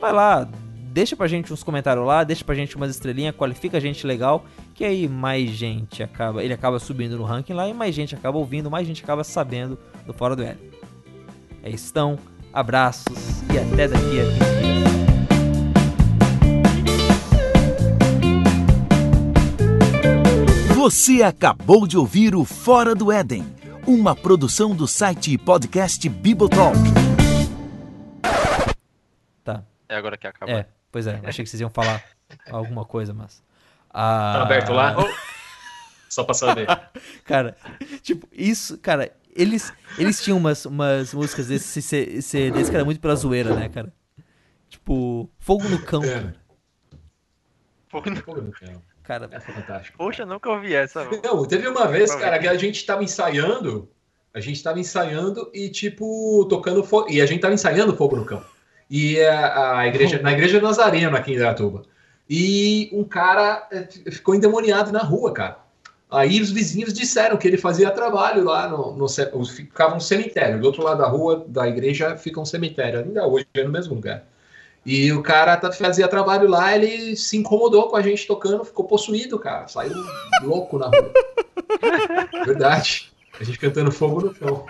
vai lá, deixa pra gente uns comentários lá, deixa pra gente umas estrelinhas, qualifica a gente legal, que aí mais gente acaba, ele acaba subindo no ranking lá e mais gente acaba ouvindo, mais gente acaba sabendo do Fora do L. É isso, então, abraços e até daqui a 20 dias. Você acabou de ouvir o Fora do Éden, uma produção do site e podcast Bibotalk. Tá. É agora que acaba. É, pois é, achei que vocês iam falar alguma coisa, mas. Ah, Tá aberto lá? só pra saber. Cara, tipo, isso, cara, eles, eles tinham umas, umas músicas desse CD que era muito pela zoeira, né, cara? Tipo, Fogo no Cão. É. Fogo no Fogo no Cão. Cara, é fantástico. Poxa, nunca ouvi essa. Não, teve uma vez, cara, que a gente tava ensaiando, a gente tava ensaiando e, tipo, tocando fogo. E a gente tava ensaiando Fogo no Cão. E a, a igreja, na igreja Nazareno aqui em Iratuba. E um cara eh, ficou endemoniado na rua, cara. Aí os vizinhos disseram que ele fazia trabalho lá no, no ficava um cemitério. Do outro lado da rua da igreja fica um cemitério. Ainda hoje é no mesmo lugar. E o cara tá- fazia trabalho lá, ele se incomodou com a gente tocando, ficou possuído, cara. Saiu louco na rua. Verdade. A gente cantando fogo no chão.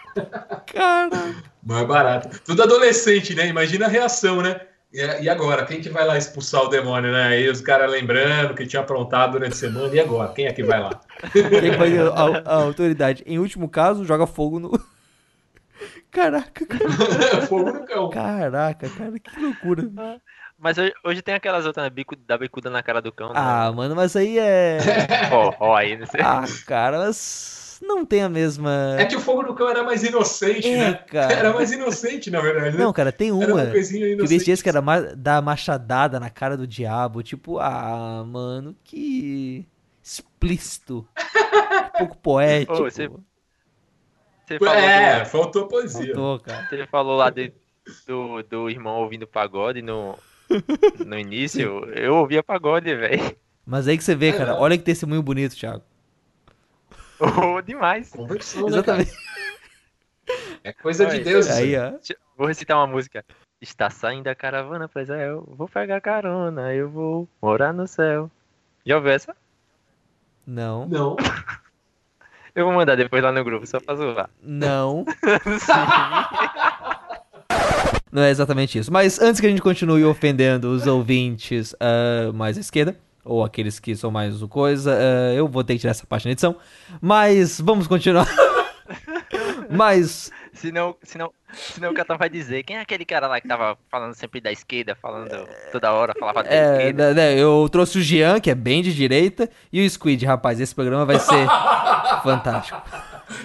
Cara. Mais barato. Tudo adolescente, né? Imagina a reação, né? E, e agora? Quem que vai lá expulsar o demônio, né? Aí os caras lembrando que tinha aprontado durante a semana. E agora? Quem é que vai lá? Quem foi a, a- autoridade? Em último caso, joga fogo no. Caraca, cara. fogo no cão. Caraca, cara, que loucura. Mas hoje, hoje tem aquelas outras, né? Bico, da bicuda na cara do cão. né? Ah, mano, mas aí é. Ó, ó aí, não sei. Ah, cara, mas não tem a mesma. É que o fogo no cão era mais inocente, É, né? cara. Era mais inocente, na verdade. né? Não, cara, tem Era uma. uma coisinha que esses dias que era ma- dar machadada na cara do diabo. Tipo, ah, mano, que explícito. Um pouco poético. Ô, você- Você falou É, do- faltou poesia. Faltou, cara. Você falou lá de- do, do irmão ouvindo pagode no, no início. Eu ouvia pagode, velho. Mas aí que você vê, É, cara. Olha que testemunho bonito, Thiago. Oh, demais. Conversão, né, Exatamente. É coisa de Deus. Aí, ó. Vou recitar uma música. Está saindo a caravana pra Israel. Vou pegar carona, eu vou morar no céu. Já ouviu essa? Não. Não. Eu vou mandar depois lá no grupo, só pra zoar. Não. Não é exatamente isso. Mas antes que a gente continue ofendendo os ouvintes ah, mais à esquerda, ou aqueles que são mais o coisa, ah, eu vou ter que tirar essa parte na edição. Mas vamos continuar. Mas. Senão, senão, senão o Catão vai dizer quem é aquele cara lá que tava falando sempre da esquerda, falando toda hora, falava da É, esquerda. né, né, eu trouxe o Jean, que é bem de direita, e o Squid, rapaz. Esse programa vai ser fantástico.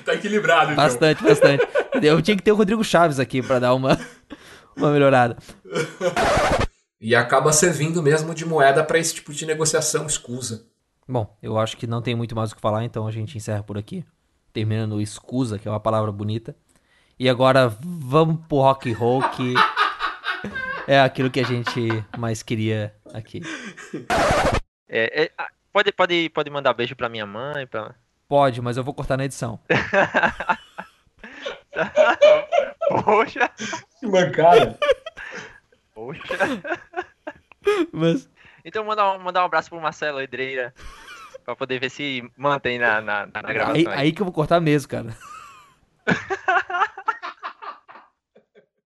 Tá equilibrado, então. Bastante, bastante. Eu tinha que ter o Rodrigo Chaves aqui pra dar uma, uma melhorada. E acaba servindo mesmo de moeda para esse tipo de negociação escusa. Bom, eu acho que não tem muito mais o que falar, então a gente encerra por aqui. Terminando escusa, que é uma palavra bonita. E agora vamos pro rock and roll, que é aquilo que a gente mais queria aqui. É, é, ah, pode, pode, pode mandar beijo pra minha mãe, pra... Pode, mas eu vou cortar na edição. Poxa! Que mancada. Poxa! Mas... Então mandar um, mandar um abraço pro Marcelo Edreira, pra poder ver se mantém na, na, na gravação. Aí, aí. aí que eu vou cortar mesmo, cara.